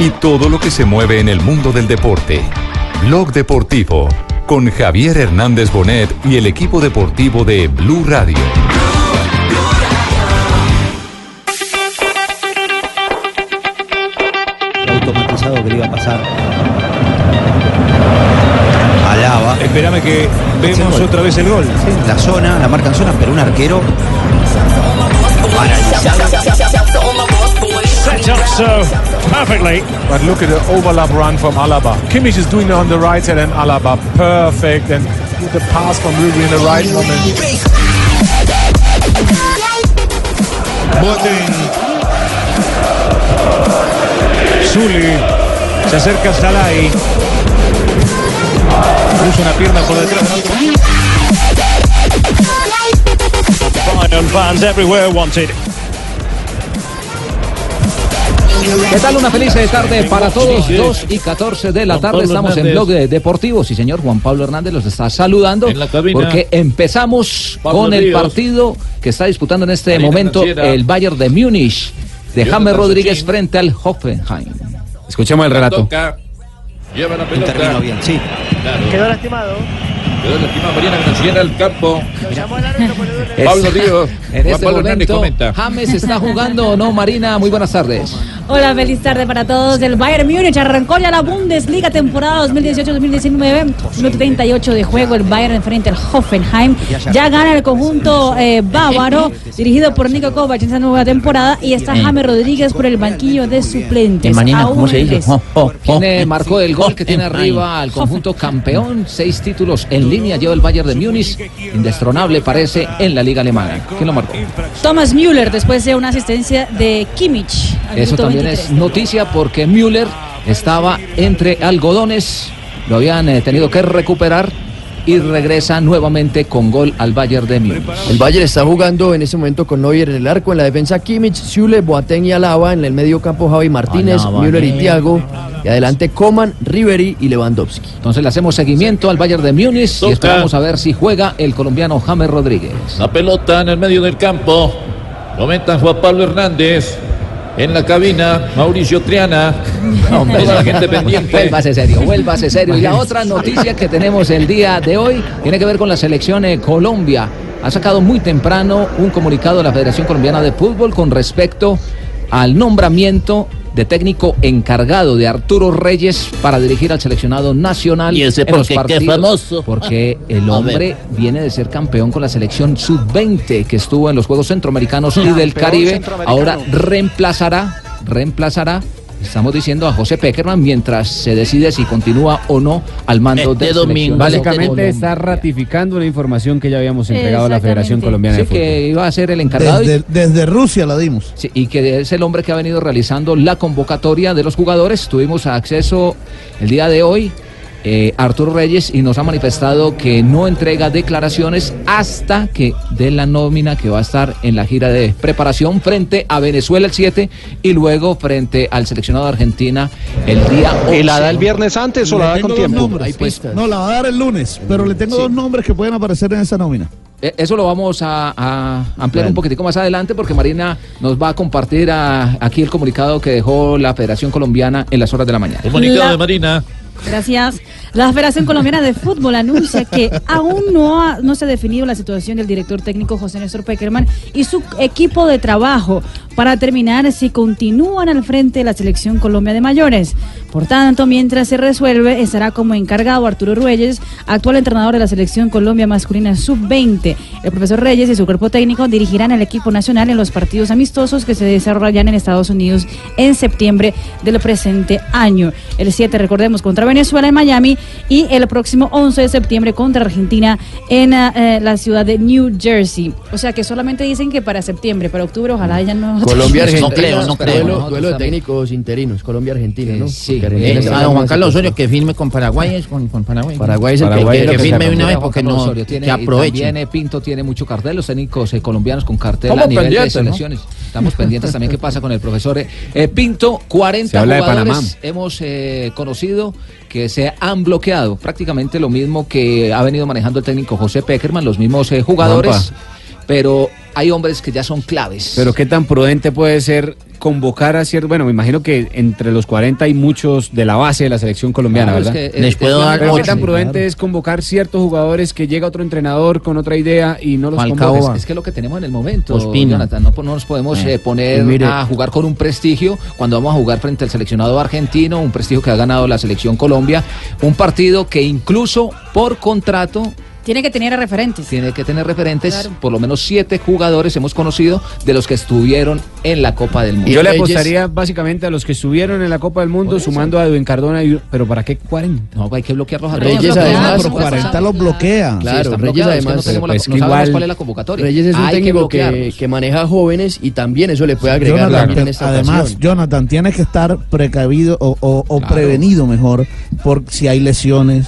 y todo lo que se mueve en el mundo del deporte. Blog Deportivo con Javier Hernández Bonet y el equipo deportivo de Blue Radio. automatizado que le iba a pasar. Alaba. Espérame que vemos otra vez el gol. Sí, la zona, la marcan zona, pero un arquero paralizado. So perfectly. But look at the overlap run from Alaba. Kimmich is doing it on the right side and Alaba perfect and the pass from Ruby in the right moment. Boten. Zuli. Se acerca Salai. Cruza una pierna por detrás. Bayern fans everywhere wanted. ¿Qué tal? Una feliz tarde para todos. 2 y 14 de la tarde. Estamos en Hernández. Blog de Deportivo. Sí, señor. Juan Pablo Hernández los está saludando. En la cabina. Porque empezamos Pablo con el Ríos. partido que está disputando en este Marina momento el Bayern de Múnich de James Rodríguez frente al Hoffenheim. Escuchemos el relato. Toca. Lleva la pelota. Bien, sí. Claro. Quedó lastimado. Quedó lastimado Mariana Granciera al campo. Pablo Ríos. En Juan este Pablo Hernández momento, comenta. James está jugando o no, Marina. Muy buenas tardes. Hola, feliz tarde para todos. El Bayern Múnich arrancó ya la Bundesliga temporada 2018-2019. Minuto 38 de juego. El Bayern frente al Hoffenheim. Ya gana el conjunto eh, bávaro, dirigido por Nico Kovac en esta nueva temporada. Y está James Rodríguez por el banquillo de suplentes. Marina, Aún ¿cómo se dice? Oh, oh, ¿Quién oh. eh, marcó el gol que tiene arriba al conjunto campeón? Seis títulos en línea lleva el Bayern de Múnich. Indestronable parece en la liga alemana. ¿Quién lo marcó? Thomas Müller después de una asistencia de Kimmich. al Eso también 23. es noticia porque Müller estaba entre algodones, lo habían eh, tenido que recuperar y regresa nuevamente con gol al Bayern de Múnich. El Bayern está jugando en ese momento con Neuer en el arco, en la defensa Kimmich, Zule, Boateng y Alaba, en el medio campo Javi Martínez, Alaba, Müller y eh. Thiago, y adelante Coman, Ribery y Lewandowski. Entonces le hacemos seguimiento al Bayern de Múnich y esperamos a ver si juega el colombiano James Rodríguez. La pelota en el medio del campo. Comenta Juan Pablo Hernández. En la cabina, Mauricio Triana. Toda la gente pendiente. Vuélvase serio, vuélvase serio. Y la otra noticia que tenemos el día de hoy tiene que ver con la selección de Colombia. Ha sacado muy temprano un comunicado de la Federación Colombiana de Fútbol con respecto al nombramiento de técnico encargado de Arturo Reyes para dirigir al seleccionado nacional. ¿Y ese en por los qué? ¿Qué partidos, famoso? Porque el hombre viene de ser campeón con la selección sub-20 que estuvo en los Juegos Centroamericanos y del Caribe. Ahora reemplazará, reemplazará. Estamos diciendo a José Peckerman mientras se decide si continúa o no al mando Este de domingo. Básicamente está ratificando una información que ya habíamos entregado a la Federación. Colombiana Sí, de Fútbol. que iba a ser el encargado y- Desde, desde Rusia la dimos. Sí, y que es el hombre que ha venido realizando la convocatoria de los jugadores. Tuvimos acceso el día de hoy. Eh, Arturo Reyes y nos ha manifestado que no entrega declaraciones hasta que dé la nómina que va a estar en la gira de preparación frente a Venezuela el 7 y luego frente al seleccionado de Argentina el día 11. ¿Y la da el viernes antes o la da con tiempo? nombres. Pistas. No, la va a dar el lunes, pero le tengo Sí. dos nombres que pueden aparecer en esa nómina. Eh, Eso lo vamos a, a ampliar Bueno. un poquitico más adelante porque Marina nos va a compartir a- aquí el comunicado que dejó la Federación Colombiana en las horas de la mañana. Comunicado La- de Marina. Gracias. La Federación Colombiana de Fútbol anuncia que aún no, ha- no se ha definido la situación del director técnico José Néstor Peckerman y su equipo de trabajo para determinar si continúan al frente de la selección Colombia de mayores. Por tanto, mientras se resuelve, estará como encargado Arturo Reyes, actual entrenador de la selección Colombia masculina sub-20. El profesor Reyes y su cuerpo técnico dirigirán al equipo nacional en los partidos amistosos que se desarrollan en Estados Unidos en septiembre del presente año. El 7, recordemos, contra Venezuela en Miami y el próximo 11 de septiembre contra Argentina en ah, eh, la ciudad de New Jersey. O sea que solamente dicen que para septiembre, para octubre ojalá ya no. Colombia Argentina. No creo, no creo. Duelo, de técnicos interinos. Colombia Argentina, ¿no? sí, eh, Argentina Eh, está a en don Juan Carlos Osorio que firme con Paraguay es con, con Paraguay. Paraguay es el que Paraguay que que firme una vez porque no Osorio tiene, que y aproveche. También eh, Pinto tiene mucho cartel, los técnicos eh, colombianos con cartel Estamos a nivel de selecciones. Estamos pendientes también qué pasa con el profesor eh, eh, Pinto. 40 Se habla de jugadores hemos eh, conocido que se han bloqueado. Prácticamente lo mismo que ha venido manejando el técnico José Peckerman, los mismos eh, jugadores. Pero hay hombres que ya son claves. Pero qué tan prudente puede ser convocar a ciertos, bueno, me imagino que entre los 40 hay muchos de la base de la selección colombiana, Claro, es ¿verdad? que, eh, Les puedo es dar Pero qué tan prudente claro. es convocar ciertos jugadores que llega otro entrenador con otra idea y no los convoca. es, es que es lo que tenemos en el momento, Ospina. Jonathan, no, no nos podemos Eh. eh, poner mire- a jugar con un prestigio cuando vamos a jugar frente al seleccionado argentino, un prestigio que ha ganado la selección Colombia, un partido que incluso por contrato Tiene que tener a referentes. tiene que tener referentes, por lo menos siete jugadores hemos conocido de los que estuvieron en la Copa del Mundo. Yo le apostaría básicamente a los que estuvieron en la Copa del Mundo sumando a Edwin Cardona, y- pero ¿para qué 40? No, hay que bloquearlos a Reyes además, Claro, pero 40 los bloquea. Claro, Reyes bloqueados, es que además. no, tenemos la- pues no que sabemos igual cuál es la convocatoria. Reyes es un Hay técnico que, que maneja jóvenes y también eso le puede agregar Jonathan, también en esta además, ocasión. Jonathan, tienes que estar precavido o, o- o prevenido mejor por si hay lesiones,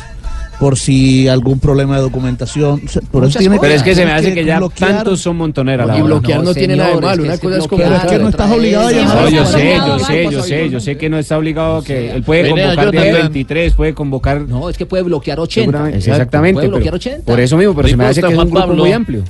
por si algún problema de documentación. Por eso tiene Pero es que se me hace que ya bloquear. tantos son montoneras. Y bloquear no, tiene nada de malo. Una cosa es como Pero es que no estás obligado a llamar No, yo sé, yo sé, yo sé, yo sé que no está obligado a que él puede convocar de también. 23, puede convocar. No, es que puede bloquear 80. Seguramente, exactamente. Puede bloquear 80. Por eso mismo, pero se me hace que es un grupo muy amplio.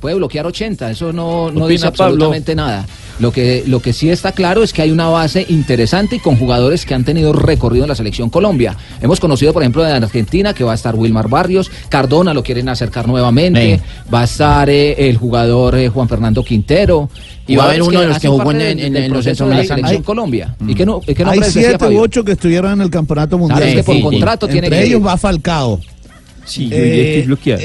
Puede bloquear 80, eso no, no dice absolutamente nada. Lo que, lo que sí está claro es que hay una base interesante y con jugadores que han tenido recorrido en la selección Colombia. Hemos conocido, por ejemplo, de Argentina que va a estar Wilmar Barrios, Cardona lo quieren acercar nuevamente, va a estar eh, el jugador eh, Juan Fernando Quintero. Y va a haber uno de los que jugó en- del- en- del en los proceso de la selección Hay- Colombia. ¿Y qué, no, qué Hay siete u ocho que estuvieron en el campeonato mundial. Que por contrato tiene Entre que- ellos va Falcao. Sí, yo que bloqueado.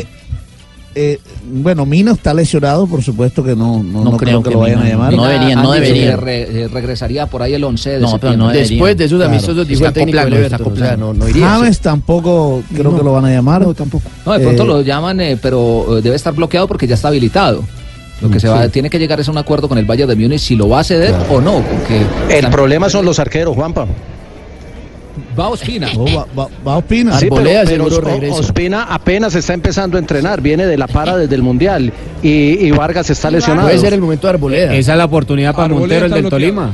Eh, bueno, Mina está lesionado, por supuesto que no, no, no creo, que, lo vayan a llamar. Ah, dice que re- eh, regresaría por ahí el 11 de No, pero septiembre. no debería. Después de esos Claro. amistosos, dijo Está el técnico Everton, o sea, no, no iría. James tampoco creo que lo van a llamar. No, tampoco. No, de pronto lo llaman, eh, pero eh, debe estar bloqueado porque ya está habilitado. Lo que se va, Sí. tiene que llegar es a un acuerdo con el Bayern de Múnich si lo va a ceder o no. Porque El problema son los arqueros, Juanpa. Va Ospina. va, va, va Ospina. Sí, pero, pero Os- Ospina apenas está empezando a entrenar, viene de la para desde el Mundial y, y Vargas está lesionado. Puede ser el momento de Arboleda. Esa es la oportunidad para Arboleda Montero, el del Tolima.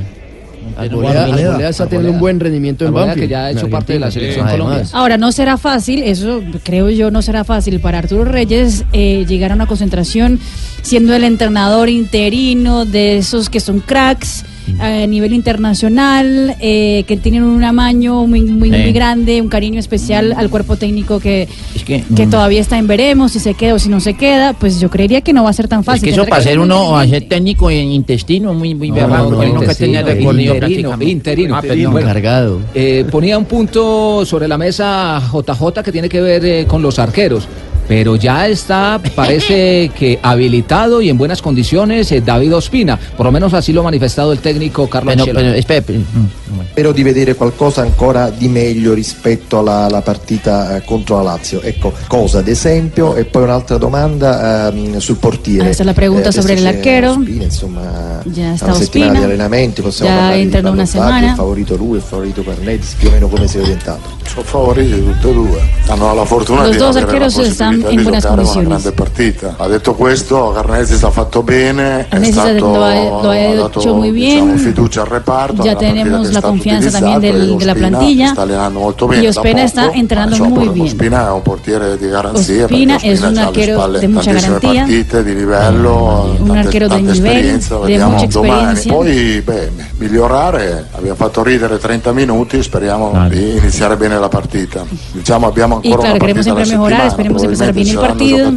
Arboleda, Arboleda está teniendo un buen rendimiento en Arboleda, Banfield. que ya ha hecho parte de la selección Además. Colombia. Ahora, no será fácil, eso creo yo no será fácil para Arturo Reyes eh, llegar a una concentración siendo el entrenador interino de esos que son cracks a nivel internacional, eh, que tienen un amaño muy, muy, Sí. muy grande, un cariño especial al cuerpo técnico que, que, que mm. todavía está en veremos si se queda o si no se queda, pues yo creería que no va a ser tan Es fácil. que eso para ser uno, a ser técnico en intestino, muy, muy No, berraco, no, que tenía interino, interino. Ah. Bueno, Encargado. Eh, ponía un punto sobre la mesa JJ que tiene que ver eh, con los arqueros. Pero ya está, parece que habilitado y en buenas condiciones eh, David Ospina. Por lo menos así lo ha manifestado el técnico Carlos Pero- Ancelotti. pero, espera, Mm. Spero di vedere qualcosa ancora di meglio rispetto alla, alla partita eh, contro la Lazio. Ecco, cosa ad esempio? E poi un'altra domanda ehm, sul portiere. Ah, esa es la pregunta adesso sobre el arquero. Ospina, insomma, Ya está una settimana Ospina. di allenamenti, possiamo Ya entra una settimana. il favorito lui, il favorito Cornelis, più o meno come sei orientato? Sono favoriti tutti e due. Hanno la fortuna Los di dos avere la arqueros están di buenas giocare una grande partita. Ha detto questo, Carnesis ha fatto bene, è stato, lo ha- lo ha dato hecho muy bien. diciamo, fiducia al reparto. Ya tenemos che è la stato confianza también del- de la plantilla. Sta allenando molto bene Y Ospina está entrenando insomma, muy bien. Ospina è un portiere di garanzia Ospina es un arquero de mucha tantissime garantía. partite di livello, Un tante, arquero de tanta nivel, esperienza, de vediamo mucha domani. experiencia. Poi beh, migliorare, abbiamo fatto ridere 30 minuti, speriamo di iniziare bene la partita. Diciamo abbiamo ancora claro, una partita alla siempre mejorar, settimana, esperemos bien el partido.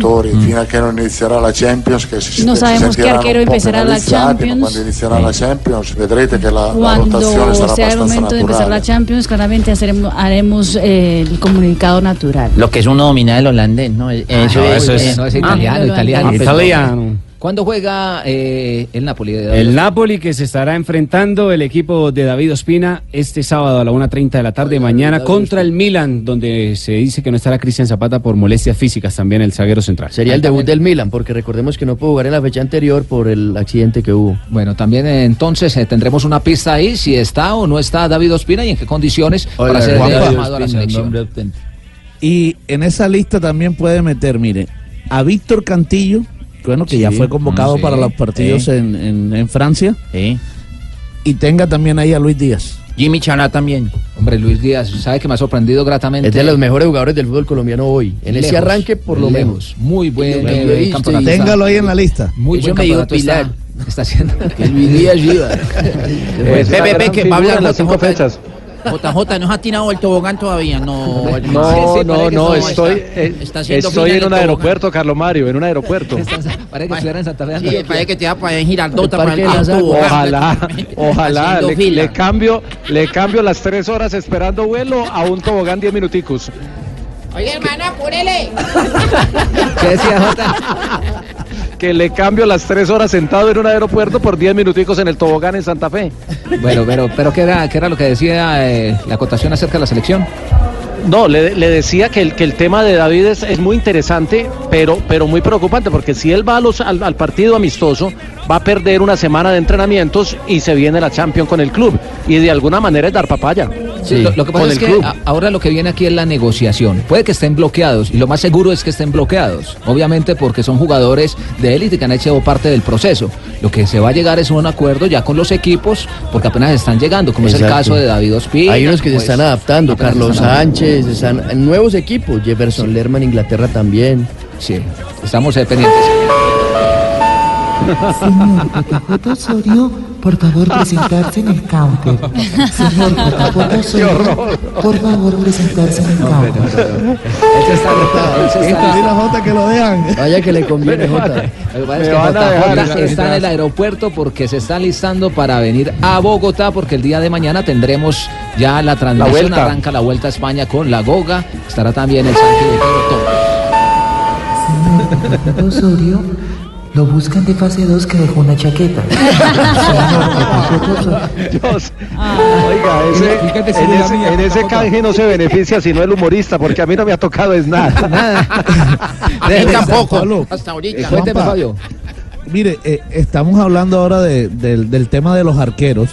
a che non inizierà la Champions che si No si sabemos qué arquero empezará la Champions. Quando inizierà la Champions vedrete che la, la Cuando rotazione sarà sea el momento de empezar la. Champions, claramente haremos, haremos eh, el comunicado natural. Lo que es uno dominar el holandés, ¿no? Eso, no, eso es- no, es italiano, Ah, italiano. ah, pues, Italiano. ¿Cuándo juega eh, el Napoli? de El? Napoli que se estará enfrentando el equipo de David Ospina este sábado a la 1.30 de la tarde mañana contra el Milan, donde se dice que no estará Cristian Zapata por molestias físicas también el zaguero central. Sería el debut del Milan, porque recordemos que no pudo jugar en la fecha anterior por el accidente que hubo. Bueno, también eh, entonces eh, tendremos una pista ahí, si está o no está David Ospina y en qué condiciones para ser llamado a la selección. Y en esa lista también puede meter, mire, a Víctor Cantillo, bueno, que ya fue convocado sí, para los partidos en, en- en Francia. Y tenga también ahí a Luis Díaz. Jimmy Chana también. Hombre, Luis Díaz, sabe que me ha sorprendido gratamente. Es de los mejores jugadores del fútbol colombiano hoy. En ese arranque, por lo lejos. menos. Muy buen Yo eh, campeonato. y- Téngalo ahí en la lista. Muy Eso buen me campeonato está, está haciendo. Que Luis Díaz Pepe, Pepe, que va a hablar las cinco fechas. JJ no se ha tirado el tobogán todavía, no. No, no, no, estoy, está- eh, estoy en un aeropuerto, Carlos Mario, en un aeropuerto. Parece que estuviera en Santa Fe. Sí, parece que te va para en Girardota para el. Ojalá, ojalá, le, cambio, le cambio las tres horas esperando vuelo a un tobogán diez minuticos. Oye, hermano, apúrele. ¿Qué decía Jota? Que le cambio las tres horas sentado en un aeropuerto por diez minuticos en el tobogán en Santa Fe. Bueno, pero, pero ¿qué, era, ¿qué era lo que decía eh, la acotación acerca de la selección? No, le, le decía que el, que el tema de David es, es muy interesante, pero, pero muy preocupante, porque si él va a los- al, al partido amistoso, va a perder una semana de entrenamientos y se viene la Champions con el club. Y de alguna manera es dar papaya. Sí, lo, lo que pasa con es que a- ahora lo que viene aquí es la negociación. Puede que estén bloqueados y lo más seguro es que estén bloqueados. Obviamente porque son jugadores de élite que han hecho parte del proceso. Lo que se va a llegar es un acuerdo ya con los equipos porque apenas están llegando, como es el caso de David Ospina. Hay unos que se pues, están adaptando, Carlos. Sánchez, están en nuevos equipos, Jefferson Lerman, Inglaterra también. Sí, estamos pendientes. Señor JJ Osorio, por favor presentarse en el counter. Señor JJ Osorio, por favor presentarse en el counter. Ese está, ese está- Dile a Jota que lo dejan. Vaya que le conviene, Jota. Lo que pasa es Me que está en el aeropuerto porque se está listando para venir a Bogotá porque el día de mañana tendremos ya la transmisión, arranca la Vuelta a España con la Goga, estará también el Santi de Osorio, lo buscan de fase 2 que dejó una chaqueta. Dios. Oiga, ese, Fíjate si en, es ese, mía, en ese JJ. canje no se beneficia sino el humorista, porque a mí no me ha tocado es nada. A mí tampoco, hasta ahorita. Cuénteme, Juanpa. Fabio. Mire, eh, estamos hablando ahora de- del- del tema de los arqueros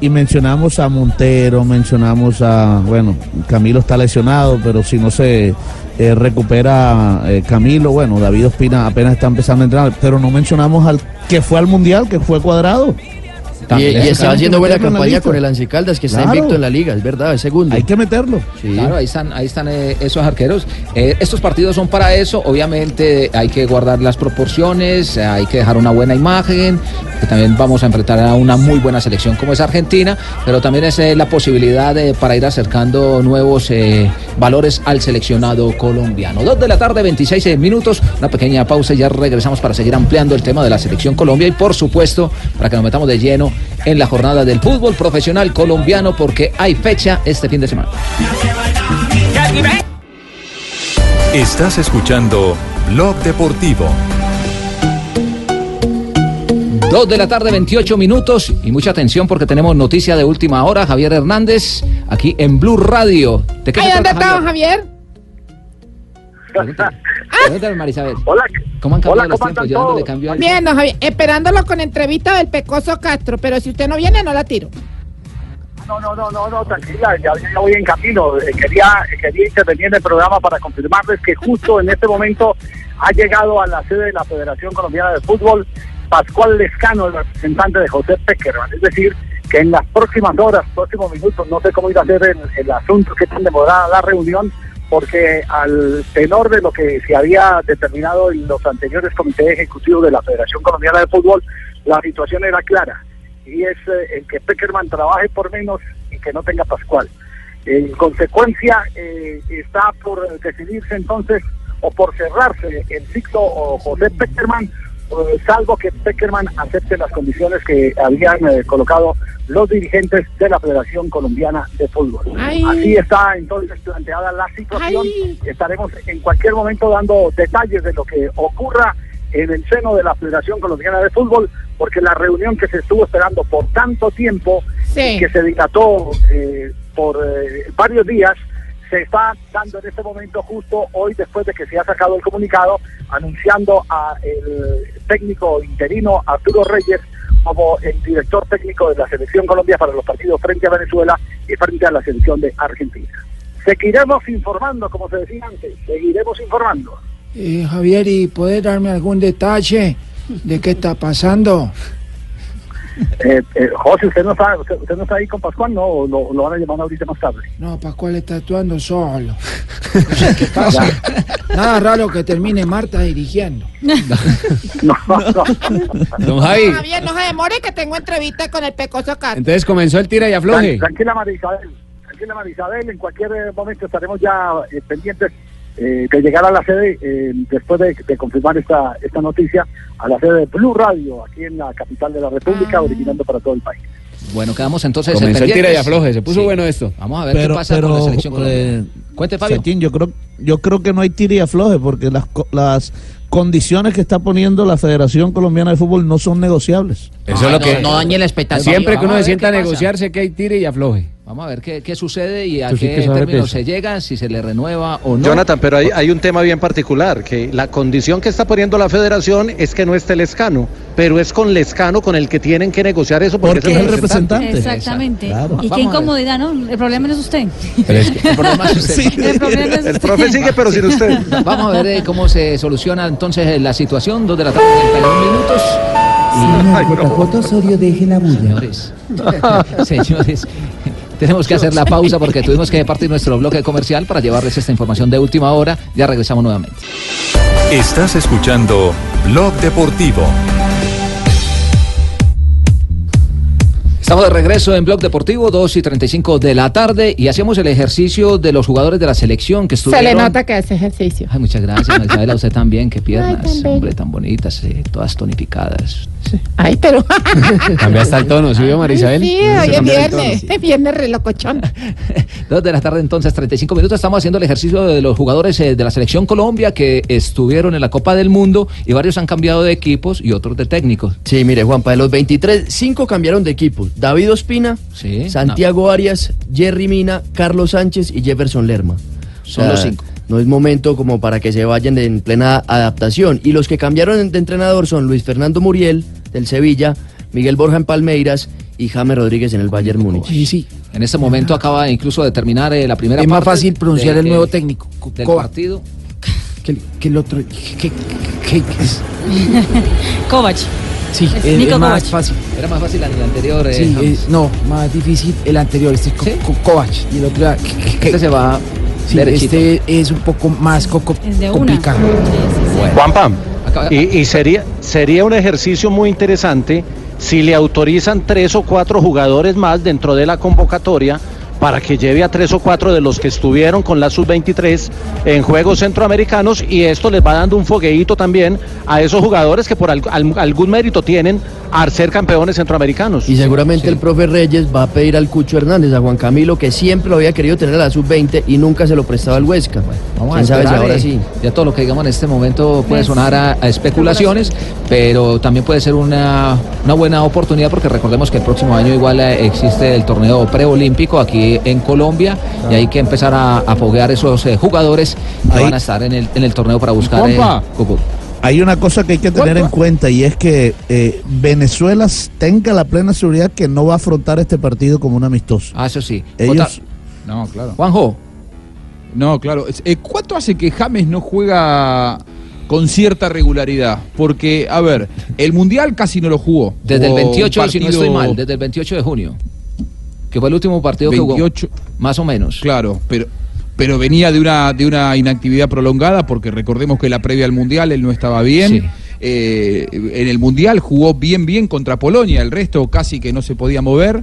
y mencionamos a Montero, mencionamos a, bueno, Camilo está lesionado, pero si no se eh, recupera eh, Camilo, bueno, David Ospina apenas está empezando a entrenar, pero no mencionamos al que fue al Mundial, que fue cuadrado. Y, y que haciendo buena campaña con el Once Caldas, que está Claro. invicto en la liga, es verdad, es segundo. Hay que meterlo. Sí. Claro, ahí están, ahí están eh, esos arqueros. Eh, estos partidos son para eso. Obviamente hay que guardar las proporciones, hay que dejar una buena imagen. Que también vamos a enfrentar a una muy buena selección como es Argentina, pero también es eh, la posibilidad de- para ir acercando nuevos eh, valores al seleccionado colombiano. Dos de la tarde, 26 minutos. Una pequeña pausa y ya regresamos para seguir ampliando el tema de la selección Colombia y por supuesto para que nos metamos de lleno en la jornada del fútbol profesional colombiano porque hay fecha este fin de semana. Estás escuchando Blog Deportivo. Dos de la tarde, 28 minutos y mucha atención porque tenemos noticia de última hora. Javier Hernández, aquí en Blue Radio. ¿De qué Ay, ¿dónde estaba Javier? Pregúntale. Pregúntale, Marisabel. Hola. ¿Cómo han cambiado Hola, los ¿cómo tiempos? andan Yo dándole todos? cambio al... Bien, don Javier, esperándolo con entrevista del Pecoso Castro, pero si usted no viene, no la tiro. No, no, no, no, no, tranquila, ya, ya voy en camino. Eh, quería, quería intervenir en el programa para confirmarles que justo en este momento ha llegado a la sede de la Federación Colombiana de Fútbol Pascual Lescano, el representante de José Peckerman. Es decir, que en las próximas horas, próximos minutos, no sé cómo ir a ser el, el asunto, qué tan demorada la reunión, porque al tenor de lo que se había determinado en los anteriores comités ejecutivos de la Federación Colombiana de Fútbol, la situación era clara y es eh, el que Peckerman trabaje por menos y que no tenga Pascual. En consecuencia, eh, está por decidirse entonces o por cerrarse el ciclo o José Peckerman, eh, salvo que Peckerman acepte las condiciones que habían eh, colocado los dirigentes de la Federación Colombiana de Fútbol. Ay. Así está entonces planteada la situación. Estaremos en cualquier momento dando detalles de lo que ocurra en el seno de la Federación Colombiana de Fútbol, porque la reunión que se estuvo esperando por tanto tiempo, y que se dilató eh, por eh, varios días, se está dando en este momento justo hoy después de que se ha sacado el comunicado anunciando a el técnico interino Arturo Reyes como el director técnico de la selección Colombia para los partidos frente a Venezuela y frente a la selección de Argentina. Seguiremos informando, como se decía antes, seguiremos informando. Eh, Javier, ¿y puede darme algún detalle de qué está pasando? Eh, eh, José, ¿usted no, está, usted, usted no está ahí con Pascual? No, ¿O lo, lo van a llamar ahorita más tarde. No, Pascual está actuando solo. No sé ¿Qué pasa? Nada raro que termine Marta dirigiendo. Don Javi. Javier, no se demore que tengo entrevista con el Pecoso. Entonces comenzó el tira y afloje. Tran- Tranquila, María Isabel. Tranquila, María Isabel. En cualquier momento estaremos ya eh, pendientes eh, de llegar a la sede, eh, después de, de confirmar esta, esta noticia, a la sede de Blue Radio, aquí en la capital de la República, originando para todo el país. Bueno, quedamos entonces Comenzó el tira y afloje, se puso Sí. bueno esto. Vamos a ver qué pasa con la selección colombiana. Cuente, Fabio. Cetín, yo creo, yo creo que no hay tira y afloje porque las, co- las condiciones que está poniendo la Federación Colombiana de Fútbol no son negociables. Eso es lo que. no dañe la expectativa. Siempre que uno se sienta a qué pasa. negociar, sé que hay tire y afloje. Vamos a ver qué, qué sucede y a Tú sí qué que de términos se llega, si se le renueva o no. Jonathan, pero hay, hay un tema bien particular, que la condición que está poniendo la federación es que no esté Lescano, pero es con Lescano con el que tienen que negociar eso porque, Porque es el representante. Exactamente. Claro. Y Vamos qué incomodidad, ¿no? El problema no es usted. el problema es usted. El problema es El usted. profe sigue, pero sin usted. Vamos a ver eh, cómo se soluciona entonces eh, la situación. Dos de la tarde, 31 minutos. Señor JJ Osorio, deje la bulla. Señores, señores, tenemos que hacer la pausa porque tuvimos que partir nuestro bloque comercial para llevarles esta información de última hora. Ya regresamos nuevamente. Estás escuchando Blog Deportivo. Estamos de regreso en Blog Deportivo, 2 y 35 de la tarde, y hacemos el ejercicio de los jugadores de la selección que Se estuvieron. le nota que hace ejercicio. Ay, muchas gracias, María Isabel, a usted también, qué piernas, Ay, tan bello. hombre, tan bonitas, eh, todas tonificadas. Ay, pero. Cambiaste el tono, ¿sí vio, María Isabel? Sí, Se hoy es viernes. viernes relocochón. Dos de la tarde, entonces, 35 minutos. Estamos haciendo el ejercicio de los jugadores eh, de la selección Colombia que estuvieron en la Copa del Mundo y varios han cambiado de equipos y otros de técnicos. Sí, mire, Juanpa, de los 23, 5 cambiaron de equipo. David Ospina, Sí, Santiago Arias, Jerry Mina, Carlos Sánchez y Jefferson Lerma. Son los cinco. No es momento como para que se vayan de- en plena adaptación. Y los que cambiaron de entrenador son Luis Fernando Muriel, del Sevilla, Miguel Borja en Palmeiras y James Rodríguez en el Bayern Múnich. Sí, sí. En este momento acaba incluso de terminar eh, la primera Es más parte fácil pronunciar de el que- nuevo técnico. Co- del partido. Que, el- que el otro. Que, que- que- Kovac. sí, Es es, Nico más Kovac. fácil. Era más fácil el anterior. eh, Sí, es- no, más difícil el anterior. Este es Co- ¿Sí? Co- Kovac. Y el otro era. que- que- que- Este se va sí, este es un poco más coco- complicado. Juanpa, Acaba- y, y sería, sería un ejercicio muy interesante si le autorizan tres o cuatro jugadores más dentro de la convocatoria para que lleve a tres o cuatro de los que estuvieron con la sub-23 en Juegos Centroamericanos y esto les va dando un fogueíto también a esos jugadores que por al- al- algún mérito tienen al ser campeones centroamericanos. Y seguramente el profe Reyes va a pedir al Cucho Hernández, a Juan Camilo, que siempre lo había querido tener a la sub-20 y nunca se lo prestaba al Huesca. Vamos a ¿Quién sabe si ahora eh, sí? Ya todo lo que digamos en este momento puede sonar a, a especulaciones, pero también puede ser una, una buena oportunidad porque recordemos que el próximo año igual eh, existe el torneo preolímpico aquí en Colombia y hay que empezar a, a foguear esos eh, jugadores que Ahí- van a estar en el, en el torneo para buscar el Juanpa. Hay una cosa que hay que tener en cuenta y es que eh, Venezuela tenga la plena seguridad que no va a afrontar este partido como un amistoso. Ah, eso sí. Ellos, No, claro. Juanjo. No, claro. Eh, ¿Cuánto hace que James no juega con cierta regularidad? Porque, a ver, el Mundial casi no lo jugó. Desde el Jugó un 28, si no estoy partido- mal, desde el 28 de junio, que fue el último partido que 28. jugó. Más o menos. Claro, pero, pero venía de una, de una inactividad prolongada porque recordemos que la previa al Mundial él no estaba bien. Sí. Eh, en el Mundial jugó bien, bien contra Polonia, el resto casi que no se podía mover.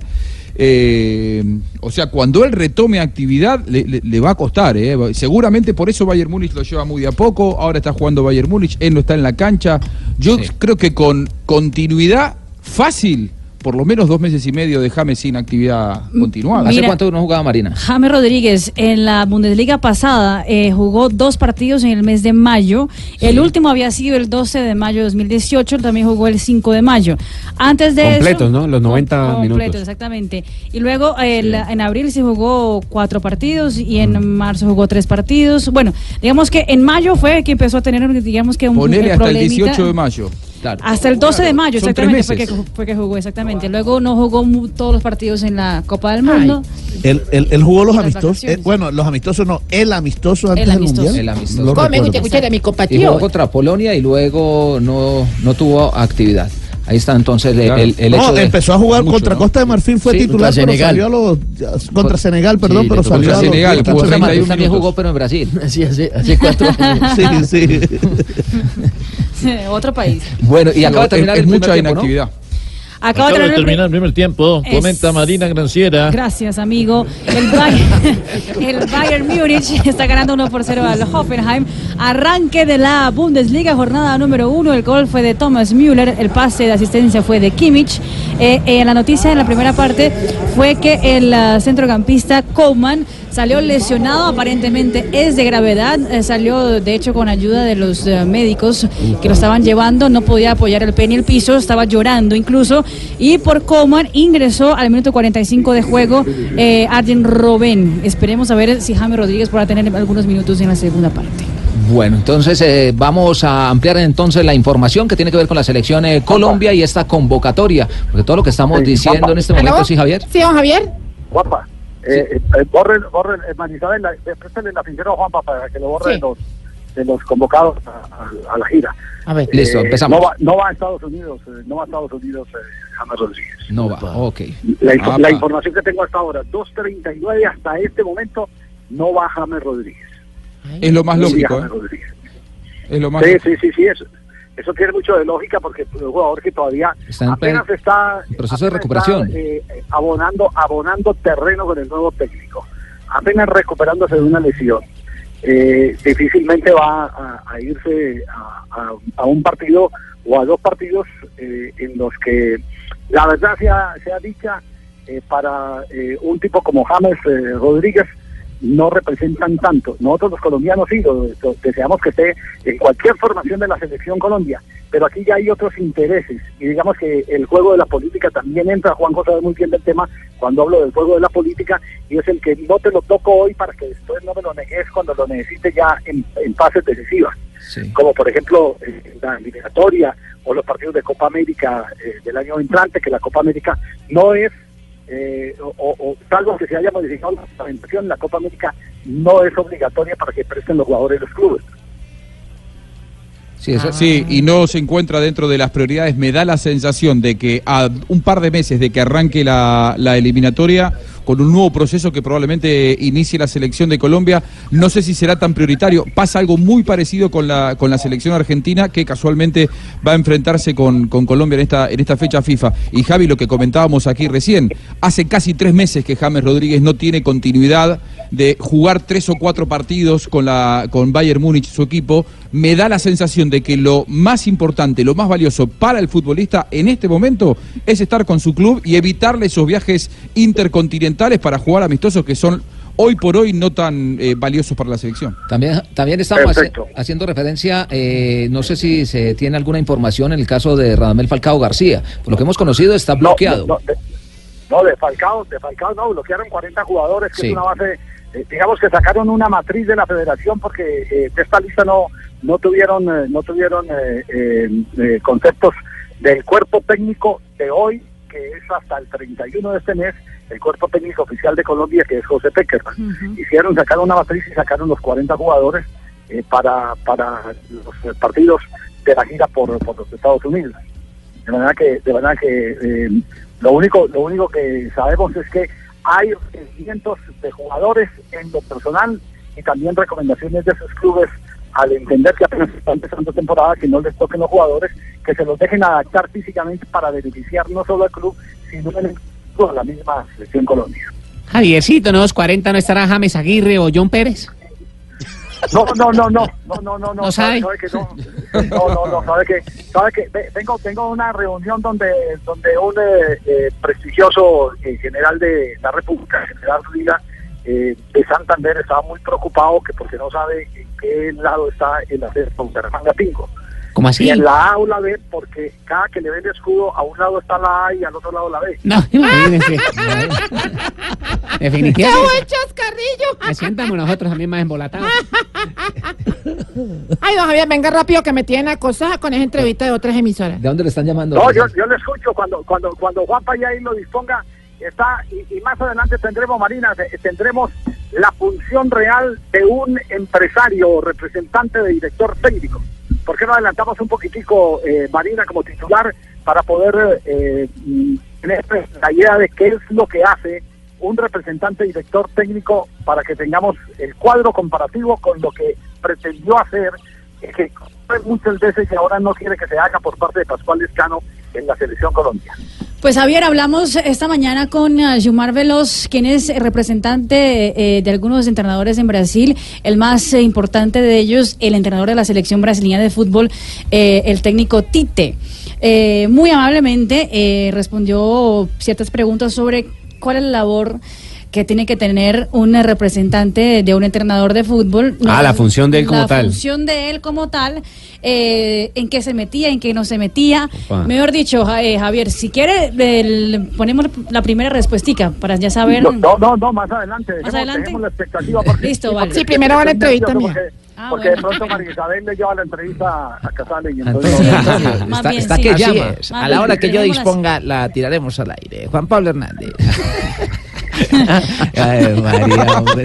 Eh, o sea, cuando él retome actividad le, le- le va a costar. eh. Seguramente por eso Bayern Múnich lo lleva muy de a poco. Ahora está jugando Bayern Múnich, él no está en la cancha. Yo creo que con continuidad fácil por lo menos dos meses y medio de James sin actividad continuada. ¿Hace cuánto no jugaba Marina? James Rodríguez en la Bundesliga pasada eh, jugó dos partidos en el mes de mayo. El último había sido el 12 de mayo de 2018, él también jugó el 5 de mayo. Antes de Completos, eso, ¿no? Los 90 completos, minutos. exactamente. Y luego el- en abril se jugó cuatro partidos y en marzo jugó tres partidos. Bueno, digamos que en mayo fue que empezó a tener, digamos que un Ponele hasta el problemita. 18 de mayo. Hasta el 12 de mayo, Son exactamente, fue que, meses. fue que jugó, exactamente. Luego no jugó mu- todos los partidos en la Copa del Mundo. Él, él- él jugó los amistosos. eh, bueno, los amistosos no, el amistoso antes El del amistoso. mundial. El amistoso. Lo ¿Cómo me recuerdo. gusta escuchar a mi Y jugó compatriota? contra Polonia y luego no, no tuvo actividad. Ahí está entonces el, Claro. el- el no, de- empezó a jugar mucho, contra ¿no? Costa de Marfil, fue Sí, titular, contra pero Senegal. salió a los. Contra Senegal, perdón, Sí, pero salió contra a los. Senegal, los jugó ocho 31 minutos. También jugó, pero en Brasil. Sí, hace, hace cuatro años. Sí, sí. Otro país. Bueno, y acaba de Es- terminar es el primer mucha tiempo, ¿no? inactividad. Acaba de terminar el primer tiempo. Es- Comenta Marina Granciera. Gracias, amigo. El Bayern, el Bayern Múnich está ganando 1 por 0 al Hoffenheim. Arranque de la Bundesliga, jornada número 1. El gol fue de Thomas Müller. El pase de asistencia fue de Kimmich. Eh, eh, la noticia en la primera parte fue que el ah, centrocampista Coman salió lesionado, aparentemente es de gravedad. Eh, salió, de hecho, con ayuda de los eh, médicos que lo estaban llevando. No podía apoyar el pie en el piso, estaba llorando incluso. Y por Coman ingresó al minuto 45 de juego eh, Arjen Robben. Esperemos a ver si James Rodríguez podrá tener algunos minutos en la segunda parte. Bueno, entonces eh, vamos a ampliar entonces la información que tiene que ver con la selección eh, Colombia y esta convocatoria, porque todo lo que estamos Sí, diciendo en este momento, sí, Javier. Sí, don Javier. Juanpa, eh, eh, borren, borren, eh, Marisabel, la- eh, préstale la fichera a Juanpa para que lo borre Sí. de, los, de los convocados a, a- a la gira. A ver. Listo, Eh, empezamos. No va, no va a Estados Unidos, eh, no va a Estados Unidos eh, James Rodríguez. No va, ok. La, información que tengo hasta ahora, 2.39 hasta este momento, no va James Rodríguez. Es lo más lógico, James ¿eh? Rodríguez. Es lo más Sí, lógico. sí, sí, sí, eso, eso tiene mucho de lógica porque es un jugador que todavía Está apenas está en proceso de recuperación. está, eh, abonando, abonando terreno con el nuevo técnico, apenas recuperándose de una lesión. Eh, difícilmente va a, a irse a, a- a un partido o a dos partidos eh, en los que la verdad sea, sea dicha eh, para eh, un tipo como James eh, Rodríguez no representan tanto. Nosotros los colombianos sí, lo- lo- deseamos que esté en cualquier formación de la selección Colombia, pero aquí ya hay otros intereses. Y digamos que el juego de la política también entra, Juan sabe muy bien del tema cuando hablo del juego de la política y es el que no te lo toco hoy para que después no me lo negues cuando lo necesite ya en, en fases decisivas. Como por ejemplo eh, la eliminatoria o los partidos de Copa América eh, del año entrante, que la Copa América no es, eh, o, o- salvo que se haya modificado la reglamentación, la Copa América no es obligatoria para que presten los jugadores los clubes. Sí, Sí, y no se encuentra dentro de las prioridades. Me da la sensación de que a un par de meses de que arranque la eliminatoria, con un nuevo proceso que probablemente inicie la selección de Colombia, no sé si será tan prioritario. Pasa algo muy parecido con la, con la selección argentina, que casualmente va a enfrentarse con, con Colombia en esta, en esta fecha FIFA. Y Javi, lo que comentábamos aquí recién, hace casi tres meses que James Rodríguez no tiene continuidad de jugar tres o cuatro partidos con, la, con Bayern Múnich, su equipo, me da la sensación de que lo más importante, lo más valioso para el futbolista en este momento es estar con su club y evitarle esos viajes intercontinentales para jugar amistosos que son hoy por hoy no tan eh, valiosos para la selección. También, también estamos Perfecto. haciendo referencia, eh, no sé si se tiene alguna información en el caso de Radamel Falcao García. Por lo que hemos conocido, está bloqueado. No, de, no, de Falcao, de Falcao no, bloquearon 40 jugadores, que Sí. es una base, eh, digamos que sacaron una matriz de la federación porque eh, de esta lista no no tuvieron eh, no tuvieron eh, eh, eh, conceptos del cuerpo técnico de hoy, que es hasta el 31 de este mes, el cuerpo técnico oficial de Colombia, que es José Peckerman. Hicieron, sacaron una matriz y sacaron los 40 jugadores eh, para, para los partidos de la gira por, por los Estados Unidos. De manera que, de manera que eh, lo único, lo único que sabemos es que hay cientos de jugadores en lo personal y también recomendaciones de sus clubes al entender que apenas está empezando temporada, que no les toquen los jugadores, que se los dejen adaptar físicamente para beneficiar no solo al club, sino en el club, a la misma selección Colombia. Javiercito, ¿no? Los 40 no estará James Aguirre o John Pérez. No, no, no, no, no, no, no, ¿No sabe? que no. No, no, no, sabe que, sabe que tengo, tengo una reunión donde, donde un eh, eh, prestigioso eh, general de la República, general Liga, eh, de Santander, estaba muy preocupado que porque no sabe en qué lado está el acceso de Bucaramanga Pingo. ¿Cómo así? Y en la A o la B, porque cada que le ve el escudo, a un lado está la A y al otro lado la B. No, imagínense. Definitivamente. ¡Qué buen chascarrillo! Me sientan con nosotros a mí más embolatados. Ay, don Javier, venga rápido que me tienen acosada con esa entrevista de otras emisoras. ¿De dónde le están llamando? No, yo, yo le escucho cuando cuando cuando Juanpa ya ahí lo disponga. Está y, más adelante tendremos Marina, te- tendremos la función real de un empresario representante de director técnico. ¿Por qué no adelantamos un poquitico eh, Marina como titular para poder eh, mm, tener la idea de qué es lo que hace un representante director técnico para que tengamos el cuadro comparativo con lo que pretendió hacer eh, que muchas veces y ahora no quiere que se haga por parte de Pascual Lescano en la selección Colombia. Pues Javier, hablamos esta mañana con uh, Yumar Veloz, quien es representante eh, de algunos entrenadores en Brasil, el más eh, importante de ellos, el entrenador de la selección brasileña de fútbol, eh, el técnico Tite. Eh, muy amablemente eh, respondió ciertas preguntas sobre cuál es la labor que tiene que tener un representante de un entrenador de fútbol. Ah, la función de él como la tal. función de él como tal, eh, en qué se metía, en qué no se metía. Opa. Mejor dicho, eh, Javier, si quiere, el- ponemos la primera respuestica para ya saber. No, no, no, no, más adelante. Dejemos, adelante? dejemos la expectativa. Porque, Listo, sí, vale. porque Sí, primero va la estoy entrevista mía. Porque, Ah, porque bueno. de pronto María Isabel le lleva la entrevista a Casale y entonces... Entonces, Más está, bien, está sí. que llama. es. A Más la hora que yo disponga, la tiraremos al aire. Juan Pablo Hernández. Ay, María, hombre.